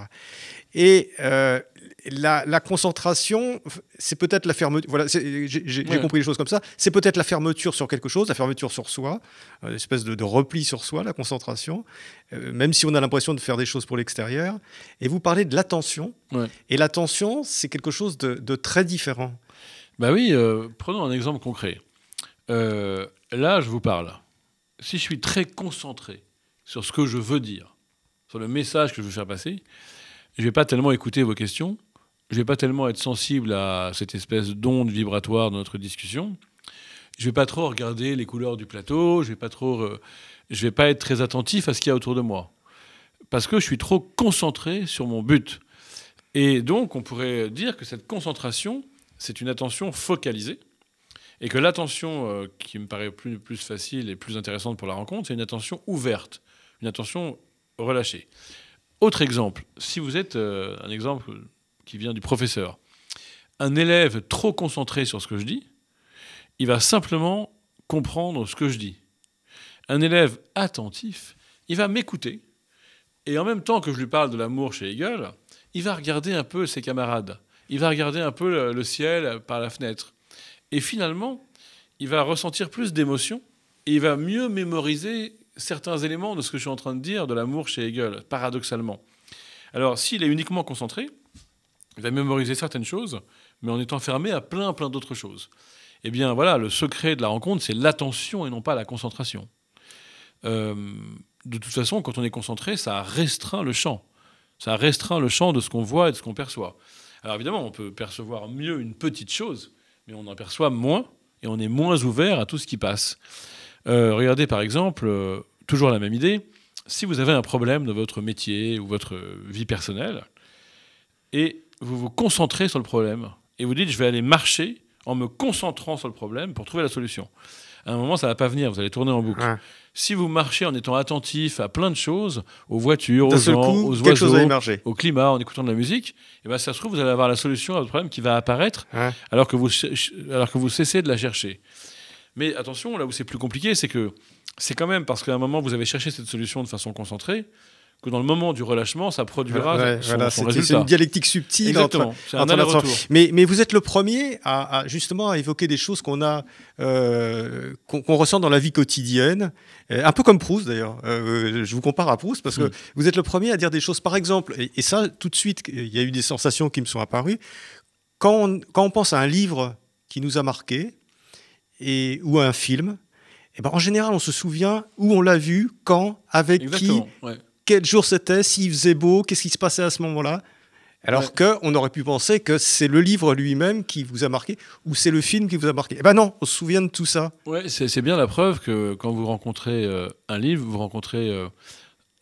Et euh, la, concentration, c'est peut-être la fermeture. Voilà, j'ai compris les choses comme ça. C'est peut-être la fermeture sur quelque chose, la fermeture sur soi, une espèce de, repli sur soi, la concentration, euh, même si on a l'impression de faire des choses pour l'extérieur. Et vous parlez de l'attention. Et l'attention, c'est quelque chose de, très différent. Bah oui, euh, prenons un exemple concret. là, je vous parle. Si je suis très concentré sur ce que je veux dire, sur le message que je veux faire passer. Je ne vais pas tellement écouter vos questions, je ne vais pas tellement être sensible à cette espèce d'onde vibratoire de notre discussion. Je ne vais pas trop regarder les couleurs du plateau, je ne vais pas euh, vais pas être très attentif à ce qu'il y a autour de moi, parce que je suis trop concentré sur mon but. Et donc, on pourrait dire que cette concentration, c'est une attention focalisée, et que l'attention euh, qui me paraît plus facile et plus intéressante pour la rencontre, c'est une attention ouverte une attention relâchée. Autre exemple, si vous êtes euh, un exemple qui vient du professeur, un élève trop concentré sur ce que je dis, il va simplement comprendre ce que je dis. Un élève attentif, il va m'écouter, et en même temps que je lui parle de l'amour chez Hegel, il va regarder un peu ses camarades, il va regarder un peu le ciel par la fenêtre. Et finalement, il va ressentir plus d'émotion, et il va mieux mémoriser certains éléments de ce que je suis en train de dire de l'amour chez Hegel, paradoxalement. Alors, s'il est uniquement concentré, il va mémoriser certaines choses, mais en étant fermé à plein, plein d'autres choses. Eh bien, voilà, le secret de la rencontre, c'est l'attention et non pas la concentration. Euh, de toute façon, quand on est concentré, ça restreint le champ. Ça restreint le champ de ce qu'on voit et de ce qu'on perçoit. Alors évidemment, on peut percevoir mieux une petite chose, mais on en perçoit moins et on est moins ouvert à tout ce qui passe. Euh, regardez par exemple, euh, toujours la même idée, si vous avez un problème dans votre métier ou votre vie personnelle, et vous vous concentrez sur le problème, et vous dites je vais aller marcher en me concentrant sur le problème pour trouver la solution. À un moment, ça ne va pas venir, vous allez tourner en boucle. Si vous marchez en étant attentif à plein de choses, aux voitures, aux gens, aux oiseaux, au climat, en écoutant de la musique, et eh ben, ça se trouve, vous allez avoir la solution à votre problème qui va apparaître alors, que vous, alors que vous cessez de la chercher. Mais attention, là où c'est plus compliqué, c'est que c'est quand même parce qu'à un moment, vous avez cherché cette solution de façon concentrée que dans le moment du relâchement, ça produira Ouais, son, voilà, son c'est- une dialectique subtile Exactement. Un entre. Mais, mais vous êtes le premier à, à, justement à évoquer des choses qu'on a, euh, qu'on ressent dans la vie quotidienne, Euh, un peu comme Proust d'ailleurs. Euh, je vous compare à Proust parce que Mm. vous êtes le premier à dire des choses, par exemple, et, et ça tout de suite, il y a eu des sensations qui me sont apparues quand on, quand on pense à un livre qui nous a marqué et ou un film. Et ben, en général, on se souvient où on l'a vu, quand, avec qui, ouais. quel jour c'était, s'il faisait beau, qu'est-ce qui se passait à ce moment-là. Alors Ouais. que on aurait pu penser que c'est le livre lui-même qui vous a marqué ou c'est le film qui vous a marqué. Eh ben non, on se souvient de tout ça. Ouais, c'est bien la preuve que quand vous rencontrez euh, un livre, vous rencontrez euh,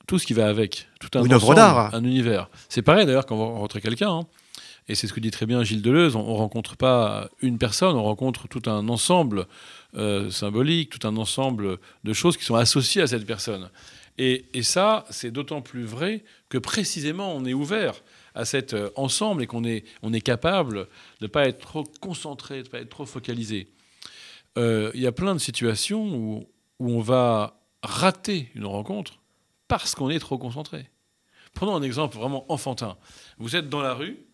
tout ce qui va avec, tout un une œuvre d'art. un univers. C'est pareil d'ailleurs quand vous rencontrez quelqu'un, hein. Et c'est ce que dit très bien Gilles Deleuze, on, on rencontre pas une personne, on rencontre tout un ensemble euh, symbolique, tout un ensemble de choses qui sont associées à cette personne. Et, et ça, c'est d'autant plus vrai que précisément on est ouvert à cet euh, ensemble et qu'on est, on est capable de ne pas être trop concentré, de ne pas être trop focalisé. Euh, Il y a plein de situations où, où on va rater une rencontre parce qu'on est trop concentré. Prenons un exemple vraiment enfantin. Vous êtes dans la rue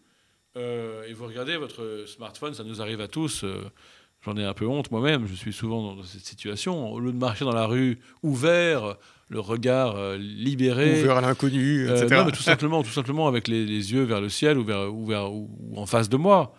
euh, et vous regardez votre smartphone, ça nous arrive à tous. euh, J'en ai un peu honte moi-même, je suis souvent dans cette situation. Au lieu de marcher dans la rue ouvert, le regard euh, libéré, Ouvert à l'inconnu, etc. non, mais tout simplement, tout simplement avec les, les yeux vers le ciel ou, vers, ou, vers- ou- ou en face de moi.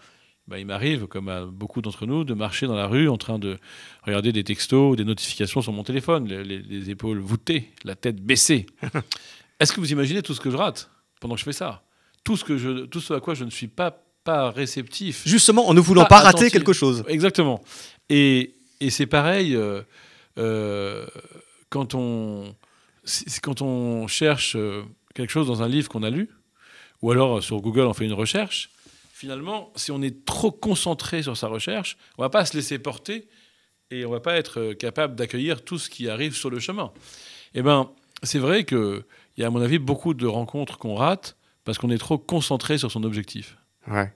Ben, il m'arrive, comme à beaucoup d'entre nous, de marcher dans la rue en train de regarder des textos, des notifications sur mon téléphone, les, les- les épaules voûtées, la tête baissée. *laughs* Est-ce que vous imaginez tout ce que je rate pendant que je fais ça? Tout ce, que je, tout ce à quoi je ne suis pas, pas réceptif Justement, en ne voulant Pas pas, rater quelque chose. Exactement. Et, et c'est pareil euh, euh, quand, on, quand on cherche euh, quelque chose dans un livre qu'on a lu, ou alors sur Google on fait une recherche. Finalement, si on est trop concentré sur sa recherche, on va pas se laisser porter et on va pas être capable d'accueillir tout ce qui arrive sur le chemin. Eh ben, c'est vrai qu'il y a à mon avis beaucoup de rencontres qu'on rate parce qu'on est trop concentré sur son objectif. Ouais.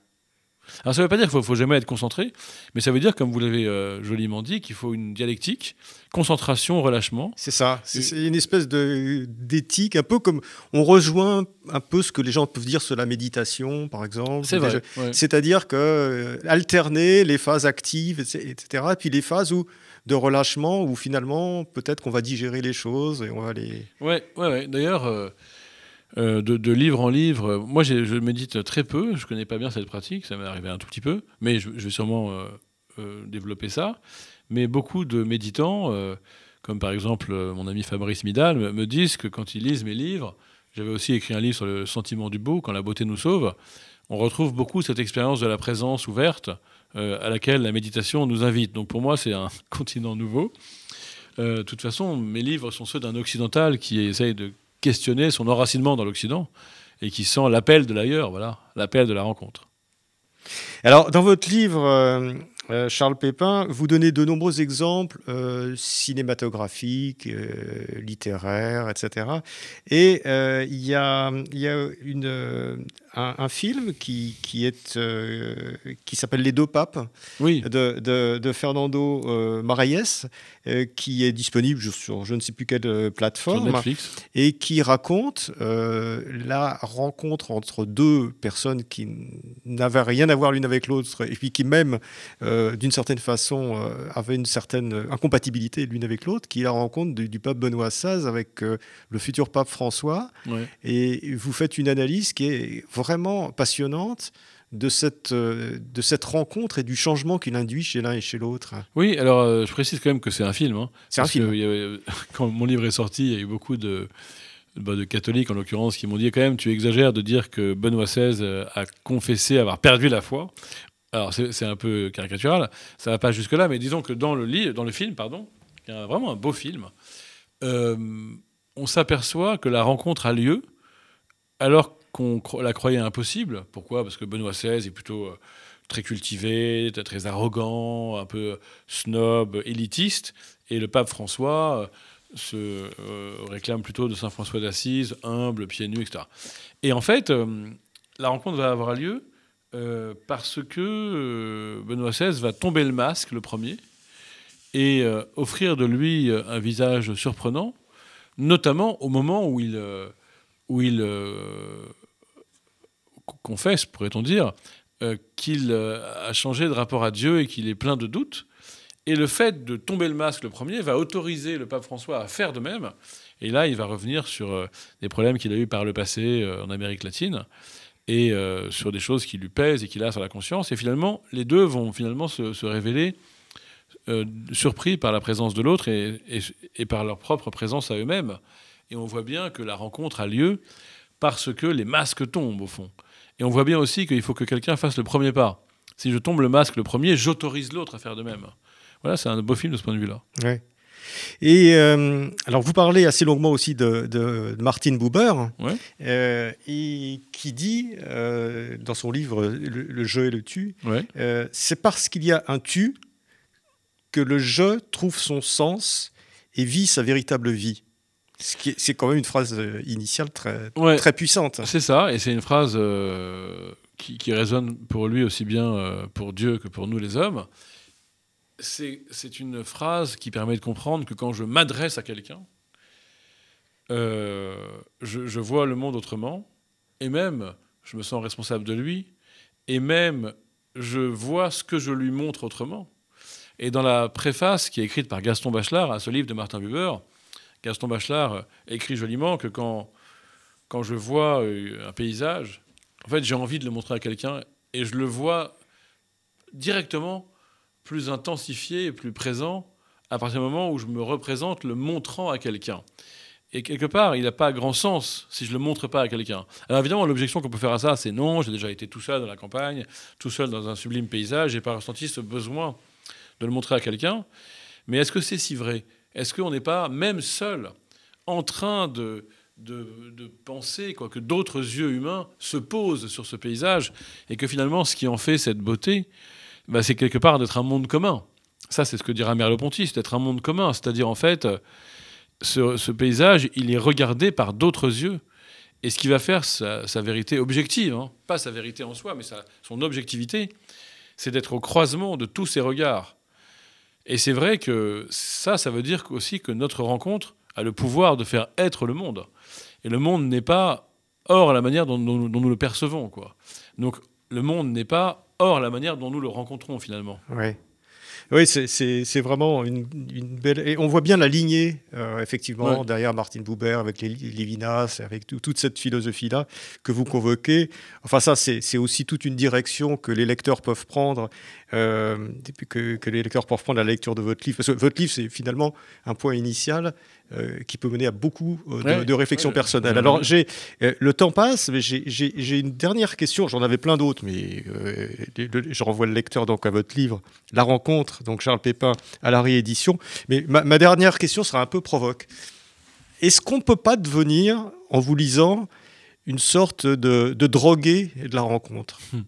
Alors ça ne veut pas dire qu'il faut, faut jamais être concentré, mais ça veut dire, comme vous l'avez euh, joliment dit, qu'il faut une dialectique, concentration, relâchement. C'est ça. C'est une espèce d'éthique, un peu comme on rejoint un peu ce que les gens peuvent dire sur la méditation, par exemple. C'est vrai. Ouais. C'est-à-dire que euh, alterner les phases actives, etc., et puis les phases où de relâchement où finalement peut-être qu'on va digérer les choses et on va les. Ouais, ouais, ouais. D'ailleurs, euh, de, de livre en livre, euh, moi je médite très peu, je connais pas bien cette pratique, ça m'est arrivé un tout petit peu, mais je, vais sûrement euh, euh, développer ça. Mais beaucoup de méditants, euh, comme par exemple euh, mon ami Fabrice Midal, me, disent que quand ils lisent mes livres, j'avais aussi écrit un livre sur le sentiment du beau, quand la beauté nous sauve, on retrouve beaucoup cette expérience de la présence ouverte euh, à laquelle la méditation nous invite. Donc pour moi, c'est un *laughs* continent nouveau. Euh, de toute façon, mes livres sont ceux d'un occidental qui essaye de questionner son enracinement dans l'Occident et qui sent l'appel de l'ailleurs, voilà, l'appel de la rencontre. Alors, dans votre livre, euh, Charles Pépin, vous donnez de nombreux exemples euh, cinématographiques, euh, littéraires, etc. Et il y a, il y a une, un, un film qui, qui, est, qui s'appelle Les deux papes Oui, de, de- de Fernando Maraillès, qui est disponible sur je ne sais plus quelle plateforme Netflix. et qui raconte la rencontre entre deux personnes qui n'avaient rien à voir l'une avec l'autre et puis qui même euh, d'une certaine façon euh, avaient une certaine incompatibilité l'une avec l'autre, qui est la rencontre du, du pape Benoît XVI avec euh, le futur pape François. Ouais. Et vous faites une analyse qui est vraiment passionnante de cette, euh, de cette rencontre et du changement qu'il induit chez l'un et chez l'autre. Oui, alors euh, je précise quand même que c'est un film. hein, C'est un film. que avait- *laughs* quand mon livre est sorti, il y a eu beaucoup de, bah, de catholiques, en l'occurrence, qui m'ont dit quand même, tu exagères de dire que Benoît XVI euh, a confessé avoir perdu la foi. Alors c'est un peu caricatural, ça va pas jusque-là, mais disons que dans le, film, pardon, qui est vraiment un beau film, euh, on s'aperçoit que la rencontre a lieu alors qu'on la croyait impossible. Pourquoi? Parce que Benoît XVI est plutôt euh, très cultivé, très- arrogant, un peu snob, élitiste, et le pape François euh, se réclame plutôt de Saint François d'Assise, humble, pieds nus, etc. Et en fait, la rencontre va avoir lieu euh, parce que euh, Benoît XVI va tomber le masque le premier et euh, offrir de lui un visage surprenant, notamment au moment où il, où il confesse, pourrait-on dire, qu'il a changé de rapport à Dieu et qu'il est plein de doutes. Et le fait de tomber le masque le premier va autoriser le pape François à faire de même. Et là, il va revenir sur des problèmes qu'il a eus par le passé en Amérique latine et sur des choses qui lui pèsent et qu'il a sur la conscience. Et finalement, les deux vont finalement se révéler euh, surpris par la présence de l'autre et, par leur propre présence à eux-mêmes. Et on voit bien que la rencontre a lieu parce que les masques tombent, au fond. Et on voit bien aussi qu'il faut que quelqu'un fasse le premier pas. Si je tombe le masque le premier, j'autorise l'autre à faire de même. Voilà, c'est un beau film de ce point de vue-là. Ouais. Et euh, alors, vous parlez assez longuement aussi de, de, Martin Buber, euh, et qui dit dans son livre Le, jeu et le tu, c'est parce qu'il y a un tu que le je trouve son sens et vit sa véritable vie. C'est quand même une phrase euh, initiale très, très puissante. C'est ça, et c'est une phrase euh, qui, résonne pour lui aussi bien euh, pour Dieu que pour nous les hommes. C'est une phrase qui permet de comprendre que quand je m'adresse à quelqu'un, je, je, vois le monde autrement, et même je me sens responsable de lui, et même je vois ce que je lui montre autrement. Et dans la préface qui est écrite par Gaston Bachelard à ce livre de Martin Buber, Gaston Bachelard écrit joliment que quand, quand je vois euh, un paysage, en fait, j'ai envie de le montrer à quelqu'un et je le vois directement plus intensifié et plus présent à partir du moment où je me représente le montrant à quelqu'un. Et quelque part, il n'a pas grand sens si je ne le montre pas à quelqu'un. Alors évidemment, l'objection qu'on peut faire à ça, c'est non, j'ai déjà été tout seul dans la campagne, tout seul dans un sublime paysage, j'ai pas ressenti ce besoin de le montrer à quelqu'un. Mais est-ce que c'est si vrai? Est-ce qu'on n'est pas, même seul, en train de, de, penser quoi, que d'autres yeux humains se posent sur ce paysage et que finalement, ce qui en fait cette beauté, bah, c'est quelque part d'être un monde commun. Ça, c'est ce que dira Merleau-Ponty, c'est d'être un monde commun. C'est-à-dire, en fait, ce, paysage, il est regardé par d'autres yeux. Et ce qui va faire sa, vérité objective, hein, pas sa vérité en soi, mais son objectivité, c'est d'être au croisement de tous ces regards. Et c'est vrai que ça, ça veut dire aussi que notre rencontre a le pouvoir de faire être le monde. Et le monde n'est pas hors la manière dont, nous le percevons. Quoi. Donc le monde n'est pas hors la manière dont nous le rencontrons finalement. Oui. Oui, c'est vraiment une, belle. Et on voit bien la lignée, euh, effectivement, derrière Martin Buber, avec les Lévinas, avec toute cette philosophie-là que vous convoquez. Enfin, ça, c'est aussi toute une direction que les lecteurs peuvent prendre euh, que, les lecteurs peuvent prendre la lecture de votre livre. Parce que votre livre, c'est finalement un point initial euh, qui peut mener à beaucoup euh, de, réflexions personnelles. Alors, j'ai, le temps passe, mais j'ai une dernière question. J'en avais plein d'autres, mais je renvoie le lecteur donc à votre livre, La rencontre, donc Charles Pépin, à la réédition. Mais ma, dernière question sera un peu provoque. Est-ce qu'on ne peut pas devenir, en vous lisant, une sorte de, de drogué de la rencontre? Hmm.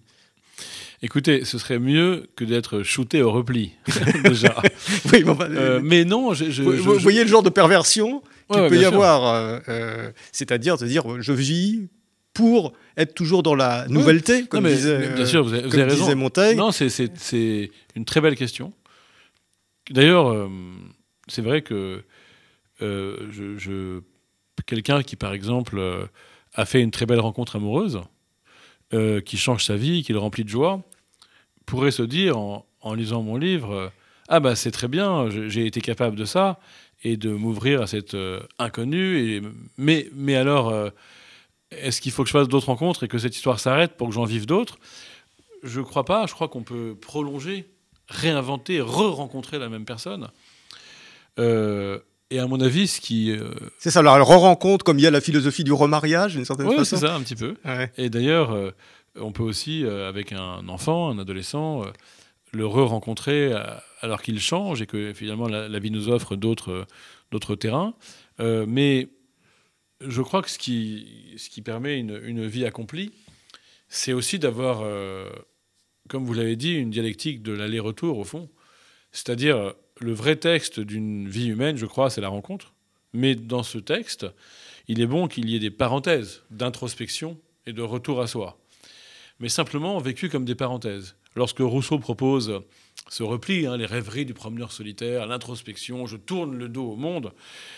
Écoutez, ce serait mieux que d'être shooté au repli, *laughs* déjà. *laughs* oui, mais, euh, mais non, je, vous, voyez le genre de perversion qu'il peut y avoir. Euh, euh, c'est-à-dire de dire, je vis pour être toujours dans la nouvelleté, comme, disait, bien sûr, vous avez, raison. Montaigne. Non, c'est une très belle question. D'ailleurs, c'est vrai que je, quelqu'un qui, par exemple, a fait une très belle rencontre amoureuse, euh, qui change sa vie, qui le remplit de joie, pourrait se dire en, lisant mon livre euh, Ah, bah c'est très bien, j'ai été capable de ça, et de m'ouvrir à cette euh, inconnue. Et, mais, mais alors, est-ce qu'il faut que je fasse d'autres rencontres et que cette histoire s'arrête pour que j'en vive d'autres? Je ne crois pas. Je crois qu'on peut prolonger, réinventer, re-rencontrer la même personne. Et à mon avis, ce qui. Euh, c'est ça, alors elle re-rencontre, comme il y a la philosophie du remariage, d'une certaine façon. Oui, c'est ça, un petit peu. Et d'ailleurs, euh, on peut aussi, euh, avec un enfant, un adolescent, le re-rencontrer alors qu'il change et que finalement la, vie nous offre d'autres, terrains. mais je crois que ce qui, ce qui permet une, une vie accomplie, c'est aussi d'avoir, comme vous l'avez dit, une dialectique de l'aller-retour, au fond. C'est-à-dire le vrai texte d'une vie humaine, je crois, c'est la rencontre. Mais dans ce texte, il est bon qu'il y ait des parenthèses d'introspection et de retour à soi. Mais simplement vécu comme des parenthèses. Lorsque Rousseau propose ce repli, hein, les rêveries du promeneur solitaire, l'introspection, je tourne le dos au monde,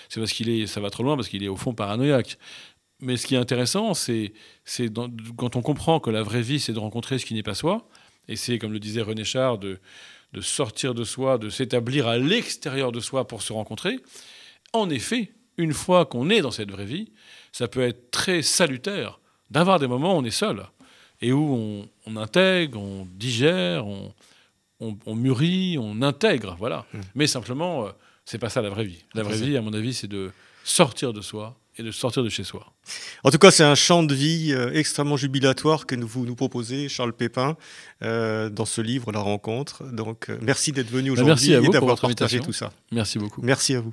c'est parce qu'il est, ça va trop loin, parce qu'il est au fond paranoïaque. mais ce qui est intéressant, c'est quand on comprend que la vraie vie, c'est de rencontrer ce qui n'est pas soi, et c'est, comme le disait René Char, de, de sortir de soi, de s'établir à l'extérieur de soi pour se rencontrer. En effet, une fois qu'on est dans cette vraie vie, ça peut être très salutaire d'avoir des moments où on est seul et où on, intègre, on digère, on, on, mûrit, on intègre, voilà. Mmh. Mais simplement, euh, c'est pas ça la vraie vie. La vraie vie, à mon avis, c'est de sortir de soi et de sortir de chez soi. En tout cas, c'est un champ de vie euh, extrêmement jubilatoire que vous nous proposez, Charles Pépin, euh, dans ce livre, La Rencontre. Donc, merci d'être venu bah, aujourd'hui et d'avoir partagé tout ça. Merci beaucoup. Merci à vous.